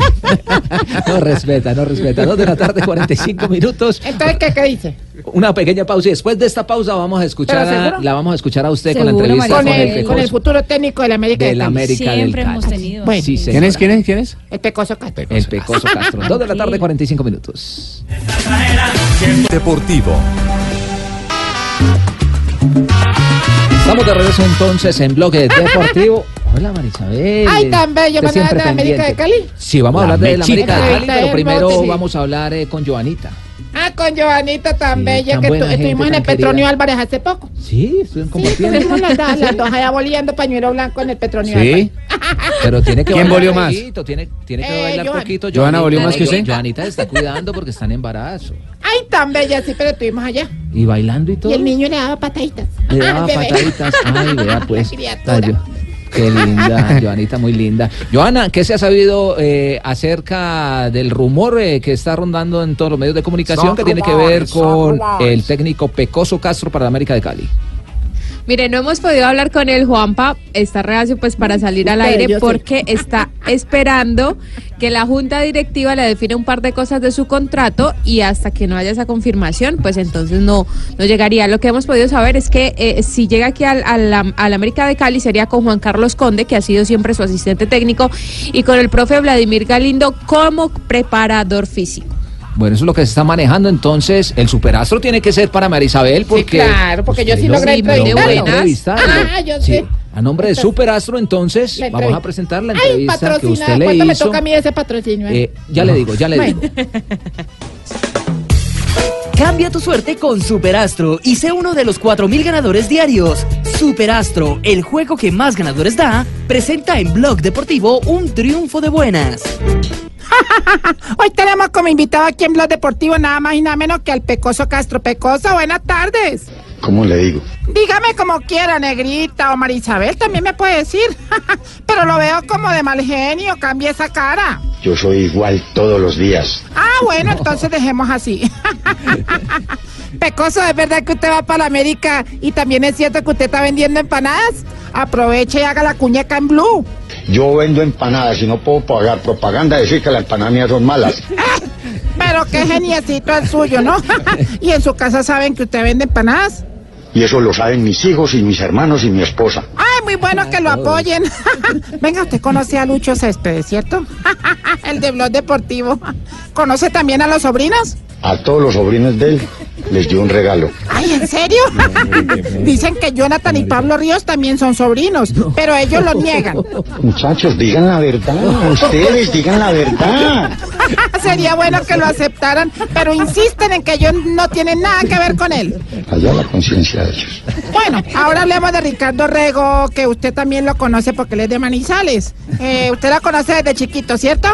No respeta, no respeta. Dos de la tarde, 45 minutos. Entonces, ¿qué, qué dice? Una pequeña pausa y después de esta pausa vamos a escuchar la vamos a escuchar a usted con la entrevista Con con, el, el, con el futuro técnico de la América de de la Cali. América del Siempre hemos Cali. tenido. Bueno. Sí, ¿Quién es? ¿Quién es? ¿Quién es? El Pecoso Castro. El Pecoso Castro. Dos de la tarde, 45 minutos. Deportivo. Estamos de regreso entonces en Bloque Deportivo. Hola, Marisabel. Ay, tan bello, ¿van a hablar siempre de la América de pendiente. Cali? Sí, vamos a La hablar de la. América de Cali, pero primero sí. vamos a hablar eh, con Joanita. Ah, con Joanita tan Sí, bella tan que buena tu- gente, estuvimos en el Petronio. Álvarez hace poco. Sí, estuvieron Sí, compartiendo. estuvimos las dos, las dos allá boleando pañuelo blanco en el Petronio Sí. Álvarez. Pero tiene que ¿Quién volvió más? poquito, Tiene, tiene que Eh, bailar Joana. poquito. ¿Joana volvió más que usted? Joanita se está cuidando porque está en embarazo. Ay, tan bella, sí, pero estuvimos allá. Y bailando y todo. Y el niño le daba pataditas. Le daba pataditas. Ay, vea pues. Qué linda, Joanita, muy linda. Joana, ¿qué se ha sabido eh, acerca del rumor eh, que está rondando en todos los medios de comunicación Son que tiene que ver con rumores. el técnico Pecoso Castro para la América de Cali? Mire, no hemos podido hablar con él, Juanpa, está reacio pues para salir al aire porque está esperando que la junta directiva le define un par de cosas de su contrato y hasta que no haya esa confirmación, pues entonces no, no llegaría. Lo que hemos podido saber es que eh, si llega aquí al, al, al América de Cali sería con Juan Carlos Conde, que ha sido siempre su asistente técnico, y con el profe Vladimir Galindo como preparador físico. Bueno, eso es lo que se está manejando. Entonces, el superastro tiene que ser para Marisabel porque. claro, porque yo sí lo- logré Sí, buenas. entrevistarlo. Ah, yo Sí. sé. A nombre de Superastro, entonces, vamos a presentar la Ay, entrevista que patrocina. usted le ¿Cuánto me hizo. toca a mí ese patrocinio? eh? Eh, ya le digo, ya le Bueno. digo. Cambia tu suerte con Superastro y sé uno de los 4000 ganadores diarios. Superastro, el juego que más ganadores da, presenta en Blog Deportivo un triunfo de buenas. Hoy tenemos como invitado aquí en Blog Deportivo nada más y nada menos que al Pecoso Castro. Pecoso, buenas tardes. ¿Cómo le digo? Dígame como quiera, negrita o Marisabel, también me puede decir. Pero lo veo como de mal genio, cambie esa cara. Yo soy igual todos los días. Ah, bueno, entonces dejemos así. Pecoso, ¿es verdad que usted va para la América y también es cierto que usted está vendiendo empanadas? Aproveche y haga la cuñeca en blue. Yo vendo empanadas y no puedo pagar propaganda decir que las empanadas mías son malas. Pero qué geniecito el suyo, ¿no? y en su casa saben que usted vende empanadas. Y eso lo saben mis hijos y mis hermanos y mi esposa. Ay, muy bueno que lo apoyen. Venga, usted conoce a Lucho Céspedes, ¿cierto? el de Blog Deportivo. ¿Conoce también a los sobrinos? A todos los sobrinos de él les dio un regalo. Ay, ¿en serio? Dicen que Jonathan y Pablo Ríos también son sobrinos, pero ellos lo niegan. Muchachos, digan la verdad. Ustedes digan la verdad. Sería bueno que lo aceptaran, pero insisten en que ellos no tienen nada que ver con él. Allá la conciencia de ellos. Bueno, ahora hablemos de Ricardo Rego, que usted también lo conoce porque él es de Manizales. Eh, usted la conoce desde chiquito, ¿cierto?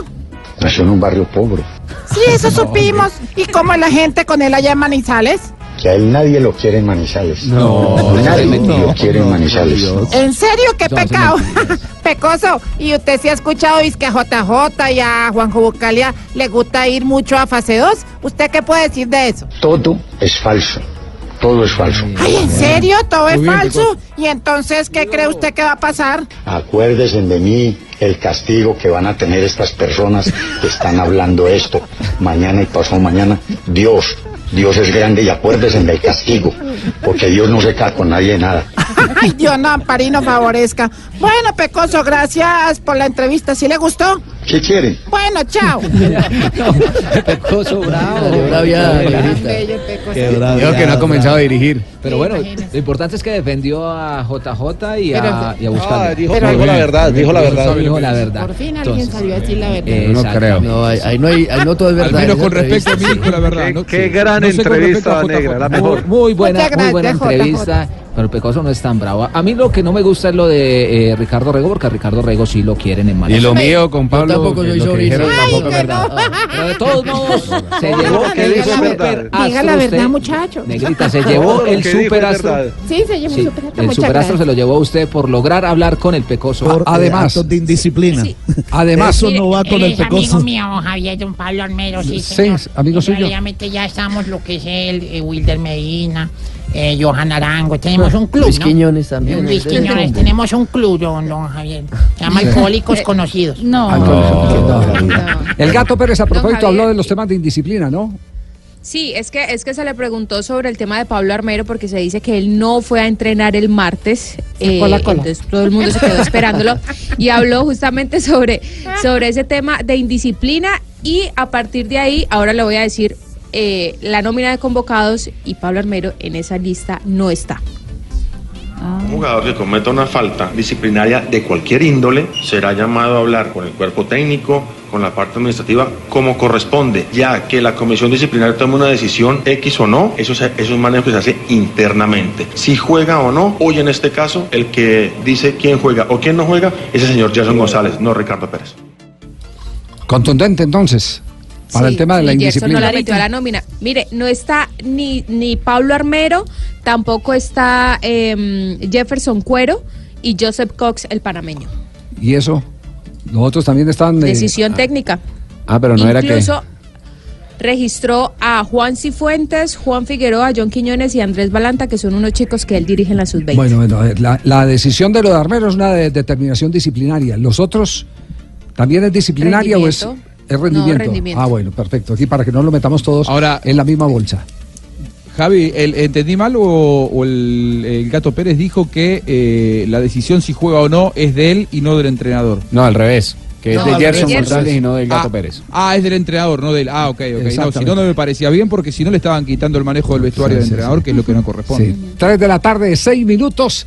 Nació en un barrio pobre. Sí, eso supimos. ¿Y cómo es la gente con él allá en Manizales? Que a él nadie lo quiere en Manizales. No, nadie no, lo quiere en Manizales. ¿En serio? ¡Qué pecado! Pecoso. ¿Y usted sí ha escuchado es que a JJ y a Juanjo Bucalia le gusta ir mucho a fase 2? ¿Usted qué puede decir de eso? Todo es falso. Todo es falso. Ay, ¿en serio? ¿Todo es falso? ¿Y entonces qué cree usted que va a pasar? Acuérdense de mí el castigo que van a tener estas personas que están hablando esto mañana y pasado mañana. Dios, Dios es grande y acuérdense del castigo, porque Dios no se cae con nadie de nada. Ay, Dios no, Amparino favorezca. Bueno, Pecoso, gracias por la entrevista. ¿Sí le gustó? ¿Qué quieren? Bueno, chao. Pecoso bravo. Salió bravia, Negrita. Dijo que no ha comenzado a dirigir. Pero bueno, lo importante es que defendió a JJ y a, Pero- y a. Ah, dijo- dijo la verdad, dijo la verdad. Dijo la verdad. Por fin alguien salió a decir la verdad. Eh, No creo. No, ahí, no, hay, ahí no todo es Al verdad. menos en con respecto a mí, la verdad. ¿no? Qué gran entrevista, a JJ. negra, la Muy, mejor. muy buena, muy buena entrevista. Pero Pecoso no es tan bravo. A mí lo que no me gusta es lo de eh, Ricardo Rego, porque a Ricardo Rego sí lo quieren en Y Malasia. lo mío con Pablo, tampoco que soy sobrino. tampoco es que verdad. no. Pero de todos modos, se llevó el super Diga la verdad, muchacho. Negrita, se llevó el que dijo es super astro. verdad. Sí, se llevó Sí, un superastro. el superastro se lo llevó a usted por lograr hablar con el Pecoso. Por, eh, Además- actos de indisciplina. Además, Eso no va con el es amigo pecoso. mío, Javier Don Pablo Armero, sí, Sí, señor. amigo suyo. Realmente ya estamos lo que es el eh, Wilder Medina, eh, Johan Arango, tenemos un club, Luis ¿no? Quiñones también. Luis Quiñones, tenemos un club, don, don Javier. Se llama Alcohólicos Conocidos. No. El gato Pérez a propósito habló de los temas de indisciplina, ¿no? Sí, es que, es que se le preguntó sobre el tema de Pablo Armero porque se dice que él no fue a entrenar el martes. eh, cola. entonces todo el mundo se quedó esperándolo y habló justamente sobre, sobre ese tema de indisciplina y a partir de ahí, ahora le voy a decir, eh, la nómina de convocados y Pablo Armero en esa lista no está. Un jugador que cometa una falta disciplinaria de cualquier índole será llamado a hablar con el cuerpo técnico, con la parte administrativa, como corresponde, ya que la comisión disciplinaria toma una decisión X o no, eso, se- eso es un manejo que se hace internamente. Si juega o no, hoy en este caso, el que dice quién juega o quién no juega es el señor Jason González, no Ricardo Pérez. Contundente entonces, para Sí, el tema de la Gerson no indisciplina. la la nómina. Mire, no está ni, ni Pablo Armero, tampoco está em, Jefferson Cuero y Joseph Cox, el panameño. Y eso, los otros también están... eh, Decisión técnica. Ah, pero no era que. Incluso registró a Juan Cifuentes, Juan Figueroa, John Quiñones y Andrés Balanta, que son unos chicos que él dirige en la sub-20. Bueno, bueno, a ver, la, la decisión de lo de Armero es una de- determinación disciplinaria. ¿Los otros también es disciplinaria o es. Es rendimiento? No, rendimiento. Ah, bueno, perfecto. Aquí para que no lo metamos todos Ahora- en la misma bolsa. Javi, el- ¿entendí mal o, o el, el Gato Pérez dijo que eh, la decisión si juega o no es de él y no del entrenador? No, al revés. Que es de Gerson. González y no del Gato Ah, Pérez. Ah, es del entrenador, no del. Ah, ok, ok. No, si no, no me parecía bien porque si no le estaban quitando el manejo del vestuario Sí, del sí, entrenador, sí. que es lo que no corresponde. Sí. Tres de la tarde, seis minutos.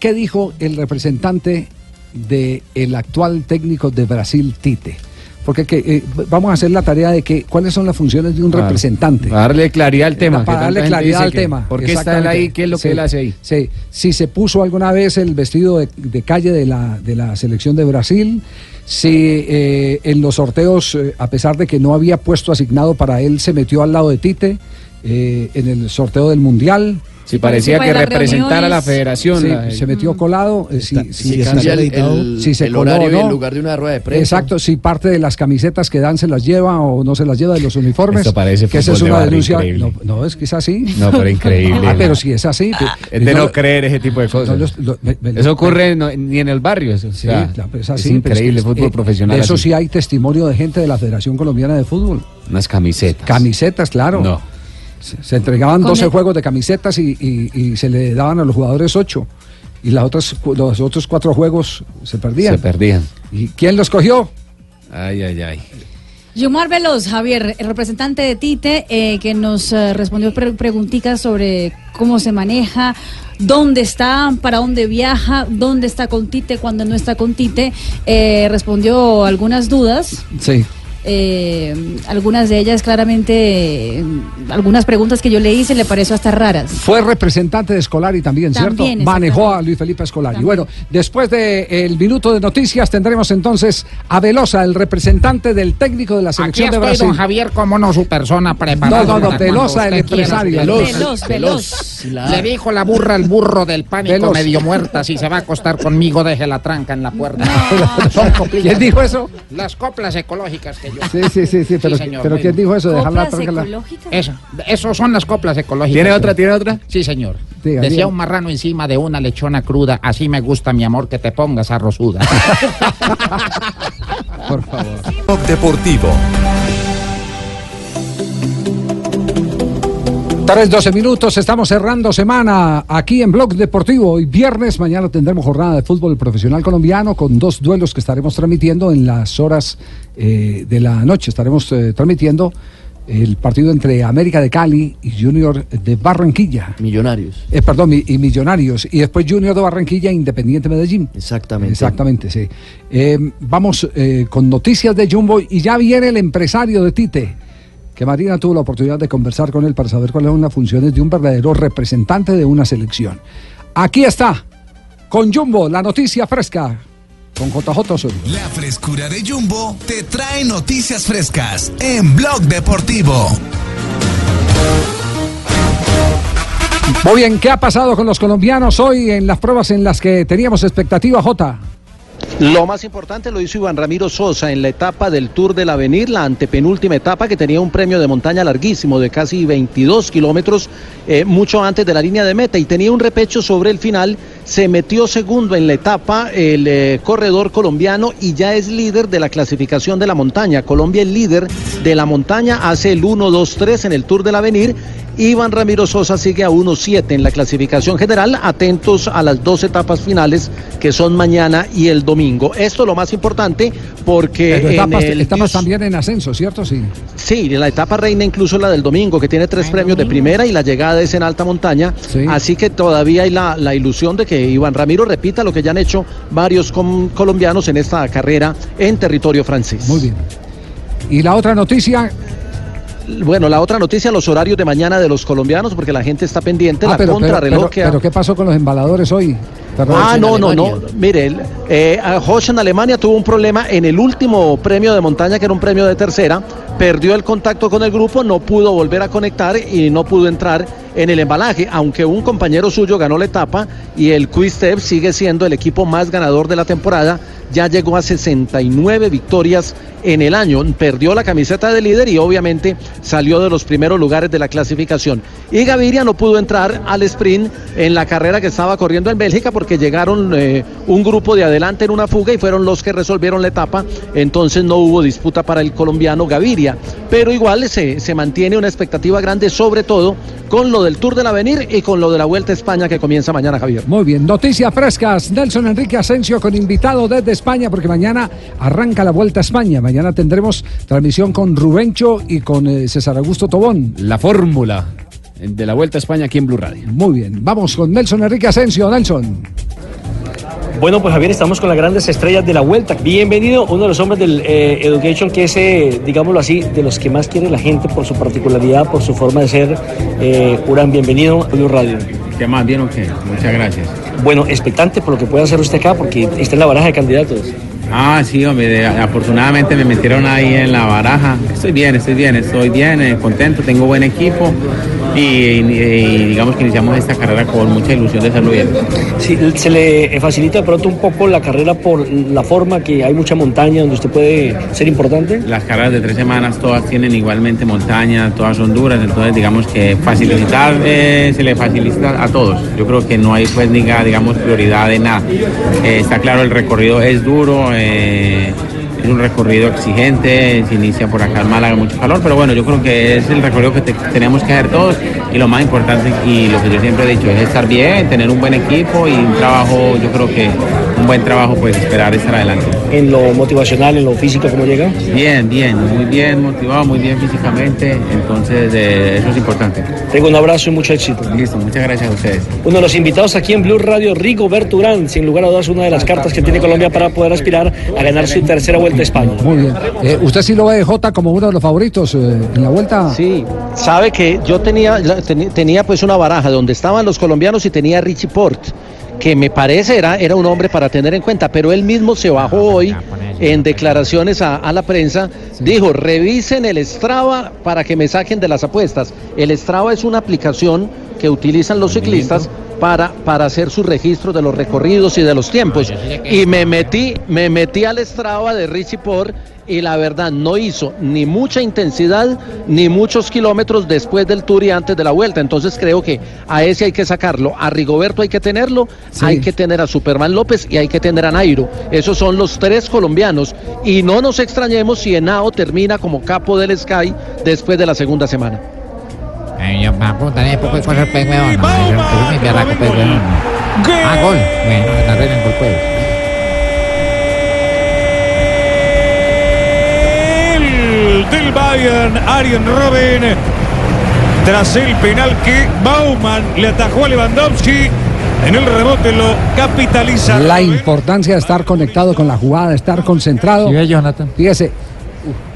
¿Qué dijo el representante del actual técnico de Brasil, Tite? Porque que, eh, vamos a hacer la tarea de que cuáles son las funciones de un Claro. representante. Para darle claridad al tema. Para darle claridad al que, tema. ¿Por qué está él ahí? ¿Qué es lo que él hace ahí? Sí, si se puso alguna vez el vestido de, de calle de la, de la selección de Brasil, si eh, en los sorteos, eh, a pesar de que no había puesto asignado para él, se metió al lado de Tite eh, en el sorteo del Mundial. Sí, parecía que representara a la federación. Sí, la- se metió colado. eh, si, si- Si si- cambia el, el- si se el coló o horario no. en lugar de una rueda de prensa. Exacto, si parte de las camisetas que dan se las lleva o no se las lleva de los uniformes. Esto parece que esa es de una barrio denuncia. increíble. No, no, es que es así. No, pero increíble. Ah, pero si es así. Es de no creer ese tipo de cosas. los- lo- me- me- Eso ocurre no- ni en el barrio. Eso, o Sí, sea, claro, pero es es así. pero increíble es fútbol eh, profesional. de Eso así. sí hay testimonio de gente de la Federación Colombiana de Fútbol. Unas camisetas. Camisetas, claro. No. Se, se entregaban Con 12 el- juegos de camisetas y, y- y se le daban a los jugadores 8. Y las otras, cu- los otros cuatro juegos se perdían. Se perdían. ¿Y quién los cogió? Ay, ay, ay. Yomar Veloz, Javier, el representante de Tite, eh, que nos eh, respondió pre- preguntitas sobre cómo se maneja, dónde está, para dónde viaja, dónde está con Tite, cuando no está con Tite, eh, respondió algunas dudas. Sí. Eh, algunas de ellas claramente, eh, algunas preguntas que yo le hice le pareció hasta raras. Fue representante de Escolari también, ¿cierto? También, Manejó a Luis Felipe Escolari. Bueno, después del minuto de noticias tendremos entonces a Velosa, el representante del técnico de la Aquí selección de estoy, Brasil. don Javier, como no su persona preparada. No, no, no, Velosa, el empresario. Veloz, Veloz, Veloz. Veloz. Le dijo la burra al burro del pánico Veloz. medio muerta. Si se va a acostar conmigo, deje la tranca en la puerta. Son coplillas. ¿Quién dijo eso? Las coplas ecológicas que yo. Sí, sí, sí, sí, pero, señor, pero ¿quién dijo eso? Dejar la tranca en la- Eso, eso son las coplas ecológicas. ¿Tiene otra, tiene otra? Sí, señor. Diga, Decía diga. un marrano encima de una lechona cruda, así me gusta mi amor que te pongas arrozuda. Por favor. Deportivo. 3, 12 minutos, estamos cerrando semana aquí en Blog Deportivo. Hoy viernes, mañana tendremos jornada de fútbol profesional colombiano con dos duelos que estaremos transmitiendo en las horas eh, de la noche. Estaremos eh, transmitiendo el partido entre América de Cali y Junior de Barranquilla. Millonarios. Eh, perdón, y, y Millonarios. Y después Junior de Barranquilla e Independiente Medellín. Exactamente. Exactamente, sí. Eh, vamos eh, con noticias de Jumbo y ya viene el empresario de Tite. Que Marina tuvo la oportunidad de conversar con él para saber cuáles son las funciones de un verdadero representante de una selección. Aquí está, con Jumbo, la noticia fresca, con JJ. La frescura de Jumbo te trae noticias frescas en Blog Deportivo. Muy bien, ¿qué ha pasado con los colombianos hoy en las pruebas en las que teníamos expectativa, J? Lo más importante lo hizo Iván Ramiro Sosa en la etapa del Tour del Avenir, la antepenúltima etapa que tenía un premio de montaña larguísimo de casi 22 kilómetros, eh, mucho antes de la línea de meta y tenía un repecho sobre el final. Se metió segundo en la etapa el eh, corredor colombiano y ya es líder de la clasificación de la montaña. Colombia es líder de la montaña, hace el 1-2-3 en el Tour del Avenir. Iván Ramiro Sosa sigue a 1-7 en la clasificación general. Atentos a las dos etapas finales que son mañana y el domingo. Esto es lo más importante porque Pero en etapas, el etapas también en ascenso, ¿cierto? Sí. Sí, la etapa reina incluso la del domingo, que tiene tres premios de primera y la llegada es en alta montaña. Así que todavía hay la, la ilusión de que Iván Ramiro repita lo que ya han hecho varios com- colombianos en esta carrera en territorio francés. Muy bien. Y la otra noticia. Bueno, la otra noticia, los horarios de mañana de los colombianos, porque la gente está pendiente, Ah, la pero, contrarreloj pero- que ha- pero ¿qué pasó con los embaladores hoy? Ah, no, no, no. Mire, el, eh, en Alemania tuvo un problema en el último premio de montaña, que era un premio de tercera. Perdió el contacto con el grupo, no pudo volver a conectar y no pudo entrar en el embalaje, aunque un compañero suyo ganó la etapa y el Quick-Step sigue siendo el equipo más ganador de la temporada. Ya llegó a 69 victorias en el año. Perdió la camiseta de líder y obviamente salió de los primeros lugares de la clasificación. Y Gaviria no pudo entrar al sprint en la carrera que estaba corriendo en Bélgica porque llegaron eh, un grupo de adelante en una fuga y fueron los que resolvieron la etapa. Entonces no hubo disputa para el colombiano Gaviria. Pero igual se, se mantiene una expectativa grande, sobre todo con lo del Tour del Avenir y con lo de la Vuelta a España que comienza mañana, Javier. Muy bien, noticias frescas. Nelson Enrique Asensio con invitado desde España, porque mañana arranca la Vuelta a España. Mañana tendremos transmisión con Rubencho y con eh, César Augusto Tobón. La fórmula de la Vuelta a España aquí en Blue Radio. Muy bien, vamos con Nelson Enrique Asensio. Nelson. Bueno, pues Javier, estamos con las grandes estrellas de la vuelta. Bienvenido, uno de los hombres del eh, Education, que es, eh, digámoslo así, de los que más quiere la gente por su particularidad, por su forma de ser. Eh, Urán, bienvenido a Blue Radio. ¿Qué más bien o qué? Muchas gracias. Bueno, expectante por lo que pueda hacer usted acá, porque está en la baraja de candidatos. Ah, sí, hombre, afortunadamente me metieron ahí en la baraja. Estoy bien, estoy bien, estoy bien, eh, contento, tengo buen equipo y, digamos que iniciamos esta carrera con mucha ilusión de hacerlo bien. Sí, se le facilita de pronto un poco la carrera por la forma que hay mucha montaña donde usted puede ser importante. Las carreras de tres semanas todas tienen igualmente montaña, todas son duras, entonces digamos que facilitar eh, se le facilita a todos. Yo creo que no hay pues ni digamos prioridad de nada. Eh, está claro, el recorrido es duro, eh, es un recorrido exigente, se inicia por acá en Málaga, mucho calor, pero bueno, yo creo que es el recorrido que te- tenemos que hacer todos y lo más importante y lo que yo siempre he dicho es estar bien, tener un buen equipo y un trabajo, yo creo que un buen trabajo pues esperar estar adelante. En lo motivacional, en lo físico, ¿cómo llega? Bien, bien, muy bien motivado, muy bien físicamente, entonces eh, eso es importante. Tengo un abrazo y mucho éxito. Listo, muchas gracias a ustedes. Uno de los invitados aquí en Blue Radio, Rigo Berturán, sin lugar a dudas una de las cartas que tiene Colombia para poder aspirar a ganar su tercera vuelta de España. Muy bien. Eh, ¿Usted sí lo ve, Jota, como uno de los favoritos eh, en la vuelta? Sí, sabe que yo tenía, tenía pues una baraja donde estaban los colombianos y tenía Richie Port, que me parece era, era un hombre para tener en cuenta, pero él mismo se bajó hoy en declaraciones a, a la prensa, dijo, revisen el Strava para que me saquen de las apuestas. El Strava es una aplicación que utilizan los ciclistas para, para hacer su registro de los recorridos y de los tiempos. Y me metí, me metí al Strava de Richie Port y la verdad no hizo ni mucha intensidad ni muchos kilómetros después del tour y antes de la vuelta. Entonces creo que a ese hay que sacarlo. A Rigoberto hay que tenerlo, hay que tener a Superman López y hay que tener a Nairo. Esos son los tres colombianos. Y no nos extrañemos si Henao termina como capo del Sky después de la segunda semana. Ay, yo me apuntaré poco de cosas, pues, weón. No, eso, eso es mi berraco, pues, weón. Ah, gol. Bueno, narren el gol, pues. El del Bayern, Arjen Robben. Tras el penal que Bauman le atajó a Lewandowski. En el rebote lo capitaliza. La importancia de estar conectado con la jugada, de estar concentrado. Jonathan. Fíjese.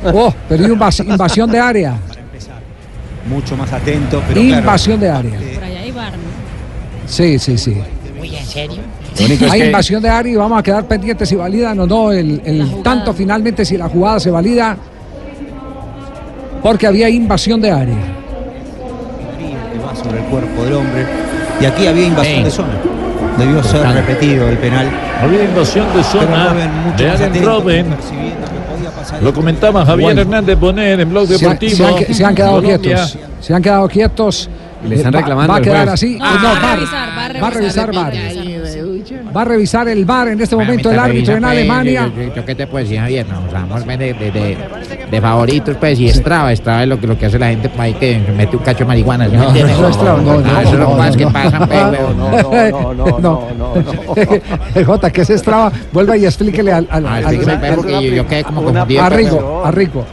Oh, pero invasión de área. Mucho más atento, pero claro. Invasión de área. Por allá hay bar. Sí, sí, sí. Uy, ¿en serio? Hay invasión de área y vamos a quedar pendientes si validan o no el, el tanto finalmente si la jugada se valida. Porque había invasión de área. que va sobre el cuerpo del hombre. Y aquí había invasión de zona. Debió ser repetido el penal. Había invasión de zona mucho de Allen percibiendo pasar Lo comentaba Javier Bueno. Hernández Bonet en Blog Deportivo. se han se han quedado Colombia. quietos. Se han quedado quietos. Y le están Eh, va- reclamando Va, a quedar juez. así. No, Eh, no, va a VAR. revisar, va a Va a revisar VAR. Va a revisar el VAR en este momento el árbitro en pues, Alemania. Yo, yo- yo qué te puedo decir, Javier, no, o sea, vamos de, de, de, de favoritos, pues, y Strava, Strava es lo que, lo que hace la gente por ahí que mete un cacho de marihuana, ¿sí me No, no, Strava, no, no, eso no, son cosas no, que no. pasan, pues, weón. no, Jota, que se Strava, vuelva y explíquele al, al, Ah, al- explíquele, al- pues, porque yo- yo quedé como confundido, a pues, Rigo, a Rigo.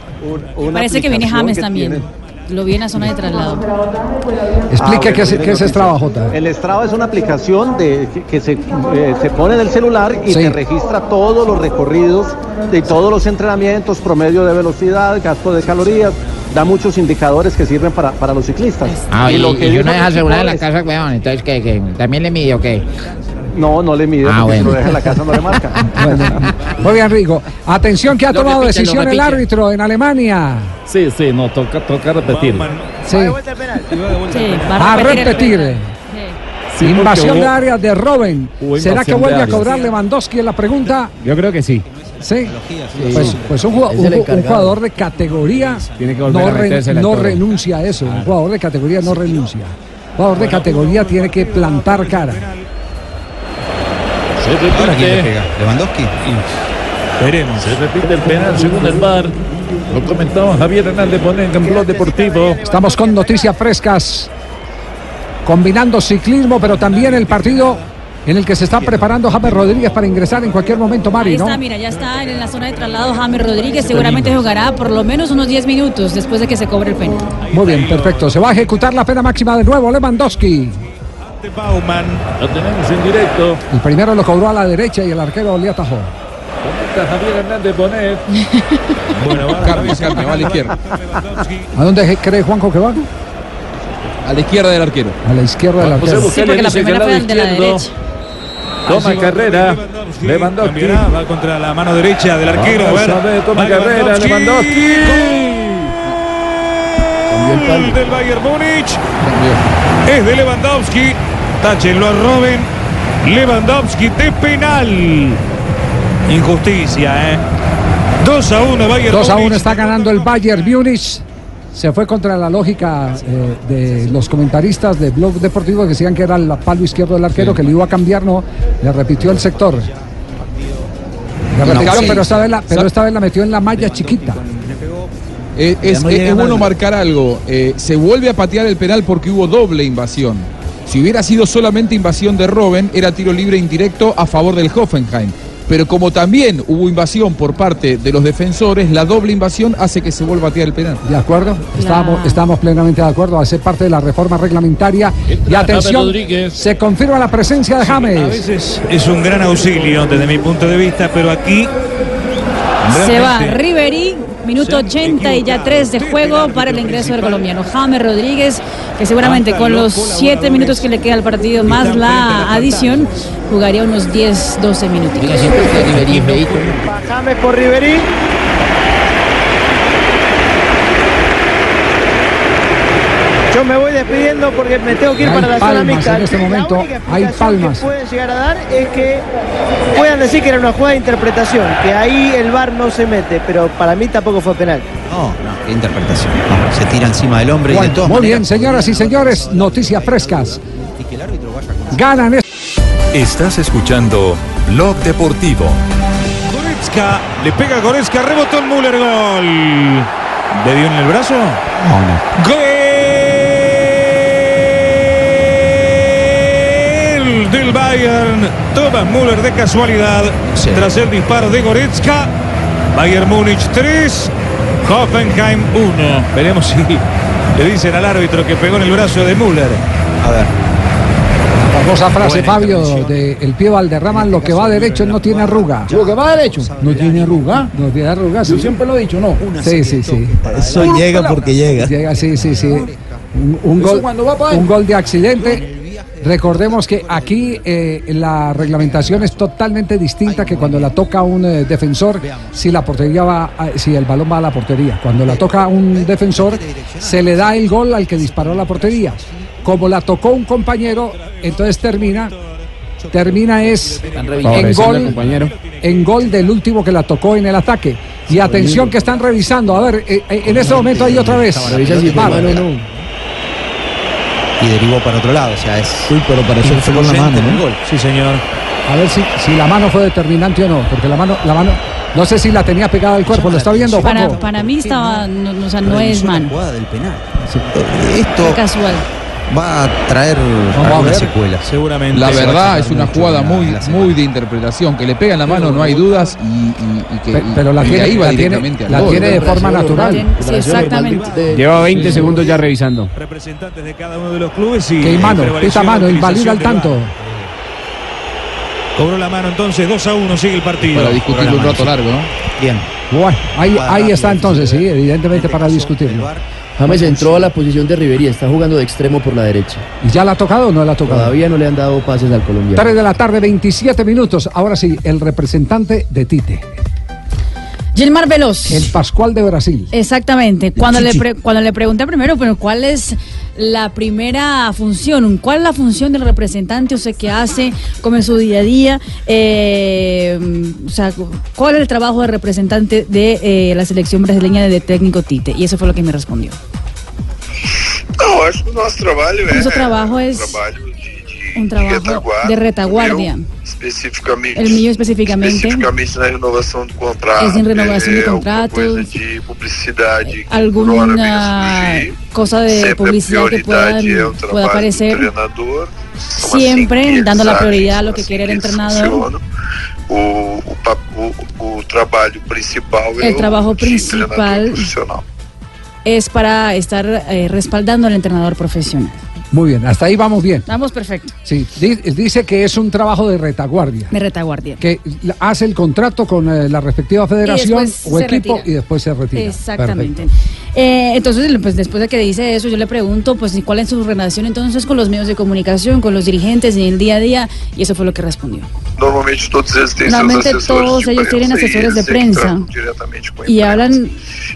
Parece que viene James también. Lo vi en la zona de traslado. Explique qué es, qué es Strava, Jota. El Strava es una aplicación de, que, que se, eh, se pone en el celular y Sí. te registra todos los recorridos de todos los entrenamientos, promedio de velocidad, gasto de calorías, da muchos indicadores que sirven para, para los ciclistas. Ah, y, lo y que si dijo uno deja Richie asegurar en la casa, weón, entonces, ¿qué, qué? ¿También le mide o qué? No, no le mide, Ah, porque si bueno. lo deja en la casa no le marca. Muy bien, Rigo. Atención que ha Lo tomado decisión el árbitro en Alemania. Sí, sí, no, toca, toca repetir. Sí. Sí, A repetir. Sí, Invasión hubo- de área de Robben. ¿Será que vuelve a cobrar Lewandowski en la pregunta? Yo creo que sí. Sí. Pues, pues un, jugador, un, un de categoría Tiene que volver no, re- no renuncia a eso. Un jugador de categoría no renuncia. Un jugador de categoría tiene que plantar cara. Se Ahora quién le repite. pega. Lewandowski. Veremos. Se repite el penal según el VAR. Lo comentaba Javier Hernández Bonet en Blog Deportivo. Estamos con noticias frescas, combinando ciclismo, pero también el partido en el que se está preparando James Rodríguez para ingresar en cualquier momento, Mari, ¿no? está, mira, ya está en la zona de traslado James Rodríguez. Seguramente jugará por lo menos unos 10 minutos después de que se cobre el penal. Muy bien, perfecto. Se va a ejecutar la pena máxima de nuevo, Lewandowski. Bauman. Lo tenemos en directo. El primero lo cobró a la derecha y el arquero le atajó. Javier Hernández Bonet. Bueno, va Carmen, Carmen, va a la izquierda. ¿A dónde cree Juanjo que va? A la izquierda del arquero. A la izquierda del arquero. Sí, porque la primera fue de la derecha. Toma carrera. Lewandowski. Va contra la mano derecha del arquero. Vamos a ver, a ver, toma carrera, Lewandowski. Gol del Bayern Múnich. Es de Lewandowski. Táchenlo a Robben. Lewandowski de penal. Injusticia, ¿eh? 2 a 1 Bayern 2 a 1 Múnich. está ganando el Bayern Múnich. Se fue contra la lógica eh, de los comentaristas de Blog Deportivo que decían que era el palo izquierdo del arquero, que le iba a cambiar, no, le repitió el sector. Le repitió, sí. pero, esta vez la, pero esta vez la metió en la malla chiquita. Eh, es, más. bueno marcar algo. Eh, se vuelve a patear el penal porque hubo doble invasión. Si hubiera sido solamente invasión de Robben, era tiro libre indirecto a favor del Hoffenheim. Pero como también hubo invasión por parte de los defensores, la doble invasión hace que se vuelva a patear el penal. ¿De acuerdo? Estábamos, estábamos plenamente de acuerdo. Hace parte de la reforma reglamentaria. Y atención, se confirma la presencia de A James. veces es un gran auxilio desde mi punto de vista, pero aquí Se va Riverí, minuto 80 y ya 3 de juego para el ingreso del colombiano James Rodríguez, que seguramente con los 7 minutos que le queda al partido más la adición, jugaría unos 10, 12 minutos. James por Riverí. Yo me voy despidiendo porque me tengo que ir Hay para la zona mixta. en este momento, La única hay palmas. que pueden llegar a dar es que puedan decir que era una jugada de interpretación, que ahí el VAR no se mete, pero para mí tampoco fue penal. No, no, qué interpretación. No, se tira encima del hombre y de todas muy maneras- bien, señoras y señores, noticias frescas. Ganan es- Estás escuchando Blog Deportivo. Goretzka, le pega a Goretzka, rebotó el Müller, gol. ¿Le dio en el brazo? Gol del Bayern. Thomas Müller de casualidad. Tras el disparo de Goretzka. Bayern Múnich 3. Hoffenheim 1. Veremos si le dicen al árbitro que pegó en el brazo de Müller. A ver. Famosa frase, Fabio, de El pie Valderrama, lo que va derecho no tiene arruga. Lo que va derecho no tiene arruga. No tiene arruga, Yo sí. siempre lo he dicho, no. Sí, sí, sí. Eso llega porque llega. Llega, sí, sí, sí. Un, gol, un gol de accidente. Recordemos que aquí eh, la reglamentación es totalmente distinta que cuando la toca un eh, defensor, si la portería va, a- si el balón va a la portería. Cuando la toca un defensor, se le da el gol al que disparó la portería. Como la tocó un compañero, entonces termina, termina es en gol, en gol del último que la tocó en el ataque. Y atención que están revisando. A ver, eh, en este momento hay otra vez. Y derivó para otro lado, o sea, es. Uy, pero parece que fue con la mano, gol. Sí, señor. A ver si, si la mano fue determinante o no, porque la mano, la mano, no sé si la tenía pegada al cuerpo, ¿lo está viendo, Para, para mí estaba, no, no, o sea, no Realizó es mano. jugada del penal. Fue Esto casual. Va a traer a alguna ver. secuela. Seguramente. La a verdad es una jugada la- muy, la muy de interpretación. Que le pega en la mano, no hay dudas. Y, y- y que, Pe- pero la tiene- ahí va la tiene- la tiene de forma natural. Sí, exactamente. Lleva 20 segundos ya revisando. Representantes de cada uno de los clubes y. Que hay mano, la mano, invalida al tanto. VAR. Cobró la mano entonces, 2 a 1 sigue el partido. Para discutirlo un rato largo, ¿no? Bien. Bueno, ahí, ahí está entonces, sí, evidentemente para discutirlo. James entró a la posición de Riverí, está jugando de extremo por la derecha. ¿Y ya la ha tocado o no la ha tocado? Todavía no le han dado pases al colombiano. 3 de la tarde, 27 minutos. Ahora sí, el representante de Tite, Gilmar Veloz. el Pascual de Brasil. Exactamente. Cuando le, pre- cuando le pregunté primero, pero ¿cuál es la primera función? ¿Cuál es la función del representante? O sea, ¿qué hace? ¿Cómo es su día a día? Eh, o sea, ¿cuál es el trabajo del representante de eh, la selección brasileña de técnico Tite? Y eso fue lo que me respondió. Não, acho que o nosso trabalho é trabalho un trabajo de retaguardia. especificamente. El mío especificamente Especificamente na renovação do contrato. es en renovación de contratos, coisa de publicidade que alguna cosa de publicidad que pueda aparecer. Siempre dando la prioridad a lo que quiere el entrenador. funcionam. O, o, pa- o, o trabalho principal é El trabajo de principal es para estar eh, respaldando al entrenador profesional. Muy bien, hasta ahí vamos bien. Vamos perfecto. Sí, di- dice que es un trabajo de retaguardia. De retaguardia. Que hace el contrato con eh, la respectiva federación o equipo retira. y después se retira. Exactamente. Eh, entonces, pues después de que dice eso, yo le pregunto, pues, ¿y ¿cuál es su relación entonces con los medios de comunicación, con los dirigentes en el día a día? Y eso fue lo que respondió. Normalmente todos têm seus Normalmente todos ellos tienen asesores de prensa y hablan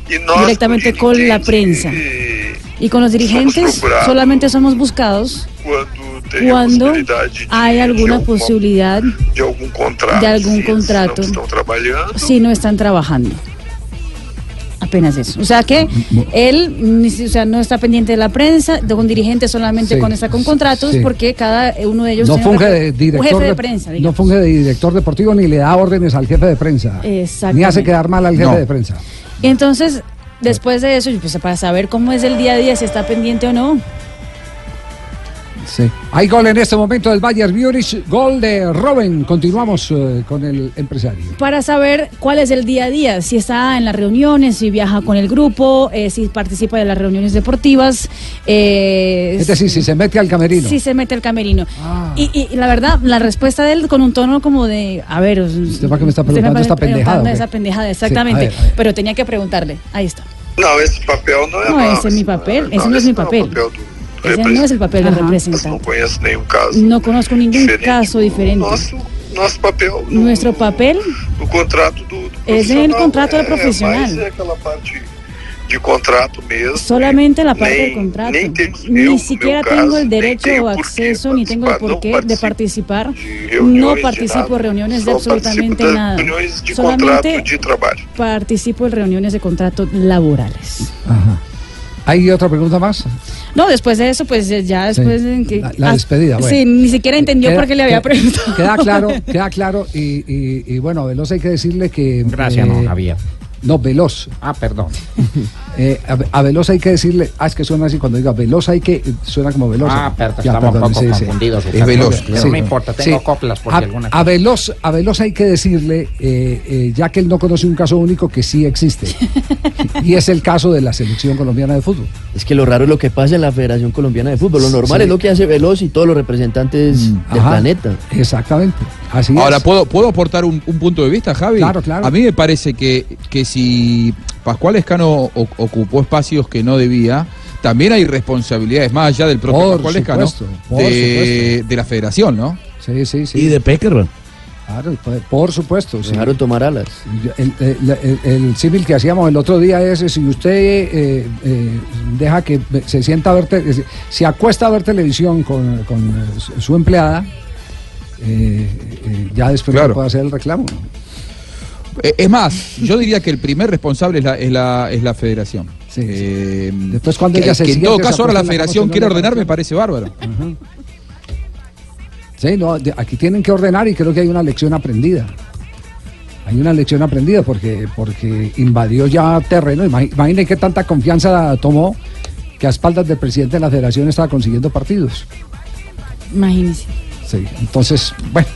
directamente con la prensa. Y con los dirigentes solamente somos buscados cuando hay alguna posibilidad de algum contrato. de algún contrato. si no están trabajando. Apenas eso. O sea que él ni si- o sea, no está pendiente de la prensa, de un dirigente solamente Sí, con está con contratos, sí. porque cada uno de ellos No funge de un director jefe de, prensa. no funge de director deportivo ni le da órdenes al jefe de prensa. Ni hace quedar mal al jefe No. de prensa. Entonces, después de eso, pues para saber cómo es el día a día, si está pendiente o no. Sí. Hay gol en este momento del Bayern Múnich, gol de Robben. Continuamos eh, con el empresario. para saber cuál es el día a día, si está en las reuniones, si viaja con el grupo, eh, si participa de las reuniones deportivas, eh, Es decir, si se mete al camerino. si se mete al camerino. Y, y- y la verdad, la respuesta de él con un tono como de, a ver, ¿Usted qué me está usted preguntando me pendejada? preguntando esa pendejada, Sí, exactamente. a ver, a ver. Pero tenía que preguntarle, ahí está. Não, esse papel não é No, não, ese es mi papel, ese no es esse mi não é o papel. Ese no es el papel de Não representante. conheço nenhum caso. No conozco ningún diferente. caso diferente. Nosso, nosso papel no, Nuestro papel no contrato do, do es en el contrato del é, profesional. é de contrato mesmo. Solamente la parte Nem- del contrato. nem temos- eu, Ni no siquiera meu tengo caso, el derecho o acceso, ni tengo el porqué de participar. No participo en reuniones de absolutamente nada. de Solamente de participo en reuniones de contrato laborales. Ajá. ¿Hay otra pregunta más? No, después de eso, pues eh, ya después Sí. de que... La- la ah, despedida, bueno. Sí, ni siquiera entendió Queda- por qué le había preguntado. Queda claro, queda claro. Y, y- y bueno, Veloz hay que decirle que. eh, Gracias, no, Javier. No, Veloz. Ah, perdón. Eh, a, a Veloz hay que decirle. Ah, es que suena así cuando diga Veloz hay que. Suena como Veloz. Ah, perdón, estamos un poco confundidos, Es Ricardo. Veloz. Pero no importa, tengo coplas por a, alguna a Veloz, a Veloz hay que decirle, eh, eh, ya que él no conoce un caso único que sí existe. y es el caso de la selección colombiana de fútbol. Es que lo raro es lo que pasa en la Federación Colombiana de Fútbol. Lo normal Sí. es lo que hace Veloz y todos los representantes del Ajá. planeta. Exactamente. Así Ahora, es. ¿puedo, ¿puedo aportar un, un punto de vista, Javi? Claro, claro. A mí me parece que, que si Pascual Escano o- ocupó espacios que no debía, también hay responsabilidades, más allá del propio Por Pascual Escano, supuesto, por de, supuesto. de la federación, ¿no? Sí, sí, sí. Y de Peckerman. Claro, por- por supuesto. sí. Dejaron tomar alas. El, el- el- el símil que hacíamos el otro día es si usted eh, eh, deja que se sienta a ver, se acuesta a ver televisión con, con, su- empleada, eh, eh, ya después Claro. puede hacer el reclamo. Es más, yo diría que el primer responsable es la, es la, es la federación. Eh, Después cuando que, ella se que en todo caso ahora la federación quiere ordenar, me parece bárbaro. Sí, no, de- aquí tienen que ordenar y creo que hay una lección aprendida. Hay una lección aprendida porque, porque invadió ya terreno. Imagi- Imaginen qué tanta confianza tomó que a espaldas del presidente de la federación estaba consiguiendo partidos. Imagínese. Sí, entonces, bueno,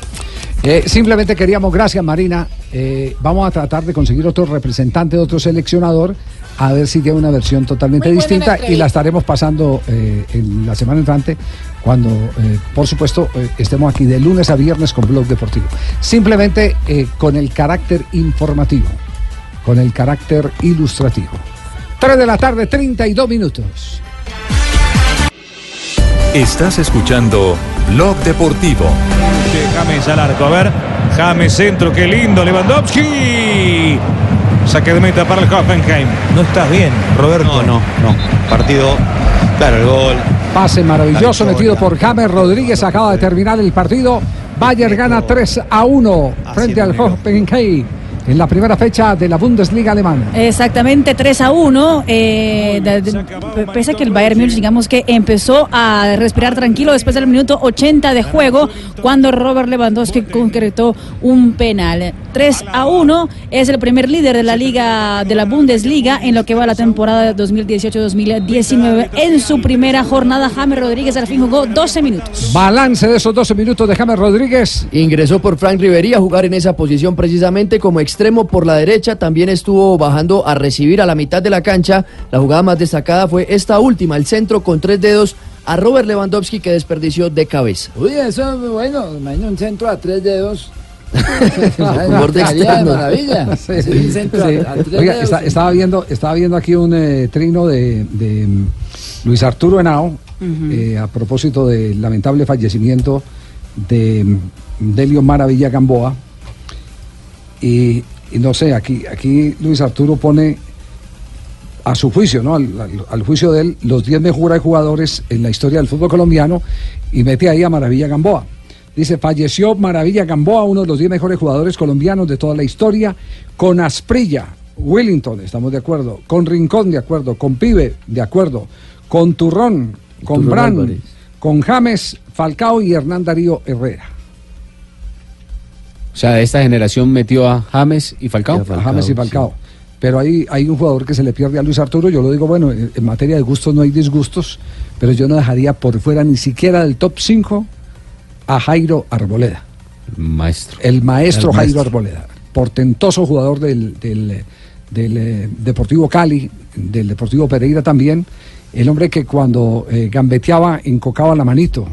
eh, simplemente queríamos, gracias Marina, eh, vamos a tratar de conseguir otro representante, otro seleccionador, a ver si tiene una versión totalmente Muy distinta y la estaremos pasando eh, en la semana entrante cuando, eh, por supuesto, eh, estemos aquí de lunes a viernes con Blog Deportivo. Simplemente eh, con el carácter informativo, con el carácter ilustrativo. 3 de la tarde, 32 minutos. Estás escuchando Blog Deportivo. De James al arco. A ver, James centro, qué lindo. Lewandowski. Saque de meta para el Hoffenheim. No estás bien, Roberto. No, no, no. Partido, claro, el gol. Pase maravilloso metido por James Rodríguez. Acaba de terminar el partido. Bayern gana 3 a 1 frente al Hoffenheim en la primera fecha de la Bundesliga alemana. Exactamente 3 a 1. eh, pese a que el Bayern Múnich, digamos que empezó a respirar tranquilo después del minuto 80 de juego, cuando Robert Lewandowski concretó un penal. 3 a 1 es el primer líder de la liga de la Bundesliga en lo que va la temporada 2018-2019. En su primera jornada, James Rodríguez al fin jugó 12 minutos. Balance de esos 12 minutos de James Rodríguez. Ingresó por Frank Ribery a jugar en esa posición precisamente como extremo por la derecha. También estuvo bajando a recibir a la mitad de la cancha. La jugada más destacada fue esta última, el centro con tres dedos a Robert Lewandowski que desperdició de cabeza. Uy, eso es bueno, imagina un centro a tres dedos. Maravilla. Estaba, viendo, estaba viendo aquí un eh, trino de, de, mm, Luis Arturo Henao eh, a propósito del lamentable fallecimiento de mm, Delio Maravilla Gamboa. Y, y no sé, aquí, aquí Luis Arturo pone a su juicio, ¿no? Al, al- al juicio de él, los 10 mejores jugadores en la historia del fútbol colombiano y mete ahí a Maravilla Gamboa. Dice, falleció Maravilla Gamboa, uno de los 10 mejores jugadores colombianos de toda la historia, con Asprilla, Willington, estamos de acuerdo, con Rincón, de acuerdo, con Pibe, de acuerdo, con Turrón, con Turrón Bran, Álvarez. con James, Falcao y Hernán Darío Herrera. O sea, esta generación metió a James y Falcao. a James y Falcao. pero hay, hay un jugador que se le pierde a Luis Arturo. Yo lo digo, bueno, en, en materia de gustos no hay disgustos, pero yo no dejaría por fuera ni siquiera del top 5 a Jairo Arboleda. Maestro. El maestro El Jairo maestro. Arboleda, portentoso jugador del, del, del, eh, Deportivo Cali, del Deportivo Pereira también. El hombre que cuando eh, gambeteaba encocaba la manito,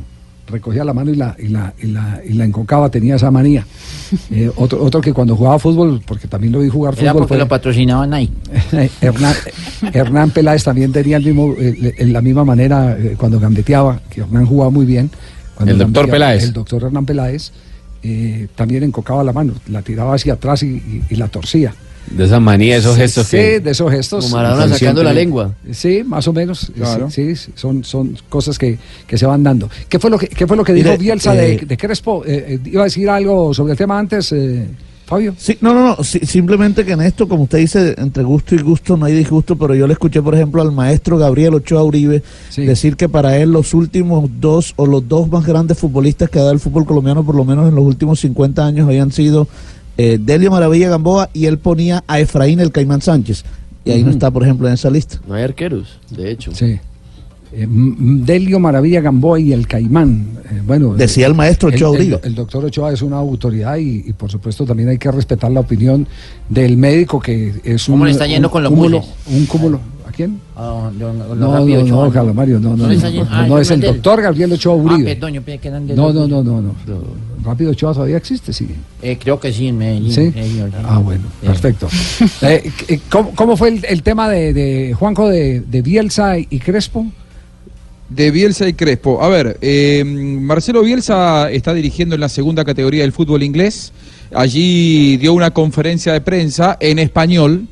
recogía la mano y la, y la, y la, y la encocaba, tenía esa manía. Eh, otro, otro que cuando jugaba fútbol, porque también lo vi jugar Era fútbol. porque fue- lo patrocinaban ahí. Hernán, Hernán Peláez también tenía el mismo, eh, en la misma manera cuando gambeteaba, que Hernán jugaba muy bien. Cuando El doctor Peláez. El doctor Hernán Peláez eh, también encocaba la mano, la tiraba hacia atrás y, y- y la torcía. De esa manía, esos Sí, gestos sí, que... de esos gestos. Como Maradona sacando la lengua. Sí, más o menos. Claro. Sí, sí, son, son cosas que, que se van dando. ¿Qué fue lo que, qué fue lo que dijo Bielsa de, eh, de Crespo? Eh, eh, ¿Iba a decir algo sobre el tema antes, eh, Fabio? Sí, no, no, no, sí, simplemente que en esto, como usted dice, entre gusto y gusto no hay disgusto, pero yo le escuché, por ejemplo, al maestro Gabriel Ochoa Uribe decir que para él los últimos dos o los dos más grandes futbolistas que ha dado el fútbol colombiano, por lo menos en los últimos 50 años, habían sido eh, Delio Maravilla Gamboa y él ponía a Efraín el Caimán Sánchez. Y ahí no está, por ejemplo, en esa lista. No hay arqueros, de hecho. Sí. Eh, Delio Maravilla Gamboa y el Caimán. Eh, bueno, Decía el maestro Ochoa el, Uribe. el doctor Ochoa es una autoridad y, y, por supuesto también hay que respetar la opinión del médico que es un. ¿Cómo le está yendo un con los cúmulo? Un cúmulo. ¿A quién? Ah, yo- No, no, Ochoa, no, Carlos Mario, no, no, ¿No no, no, no, Ah, no, es el doctor Gabriel Ochoa Ah, Uribe. perdón, que eran No, no, no, no, no. Rápido Ochoa todavía existe, sí. Eh, creo que sí, en Medellín. ¿Sí? señor. Ah, bueno, Eh. perfecto. Eh, eh, ¿cómo, cómo fue el, el tema de, de Juanjo de, de Bielsa y Crespo? De Bielsa y Crespo. A ver, eh, Marcelo Bielsa está dirigiendo en la segunda categoría del fútbol inglés. Allí dio una conferencia de prensa en español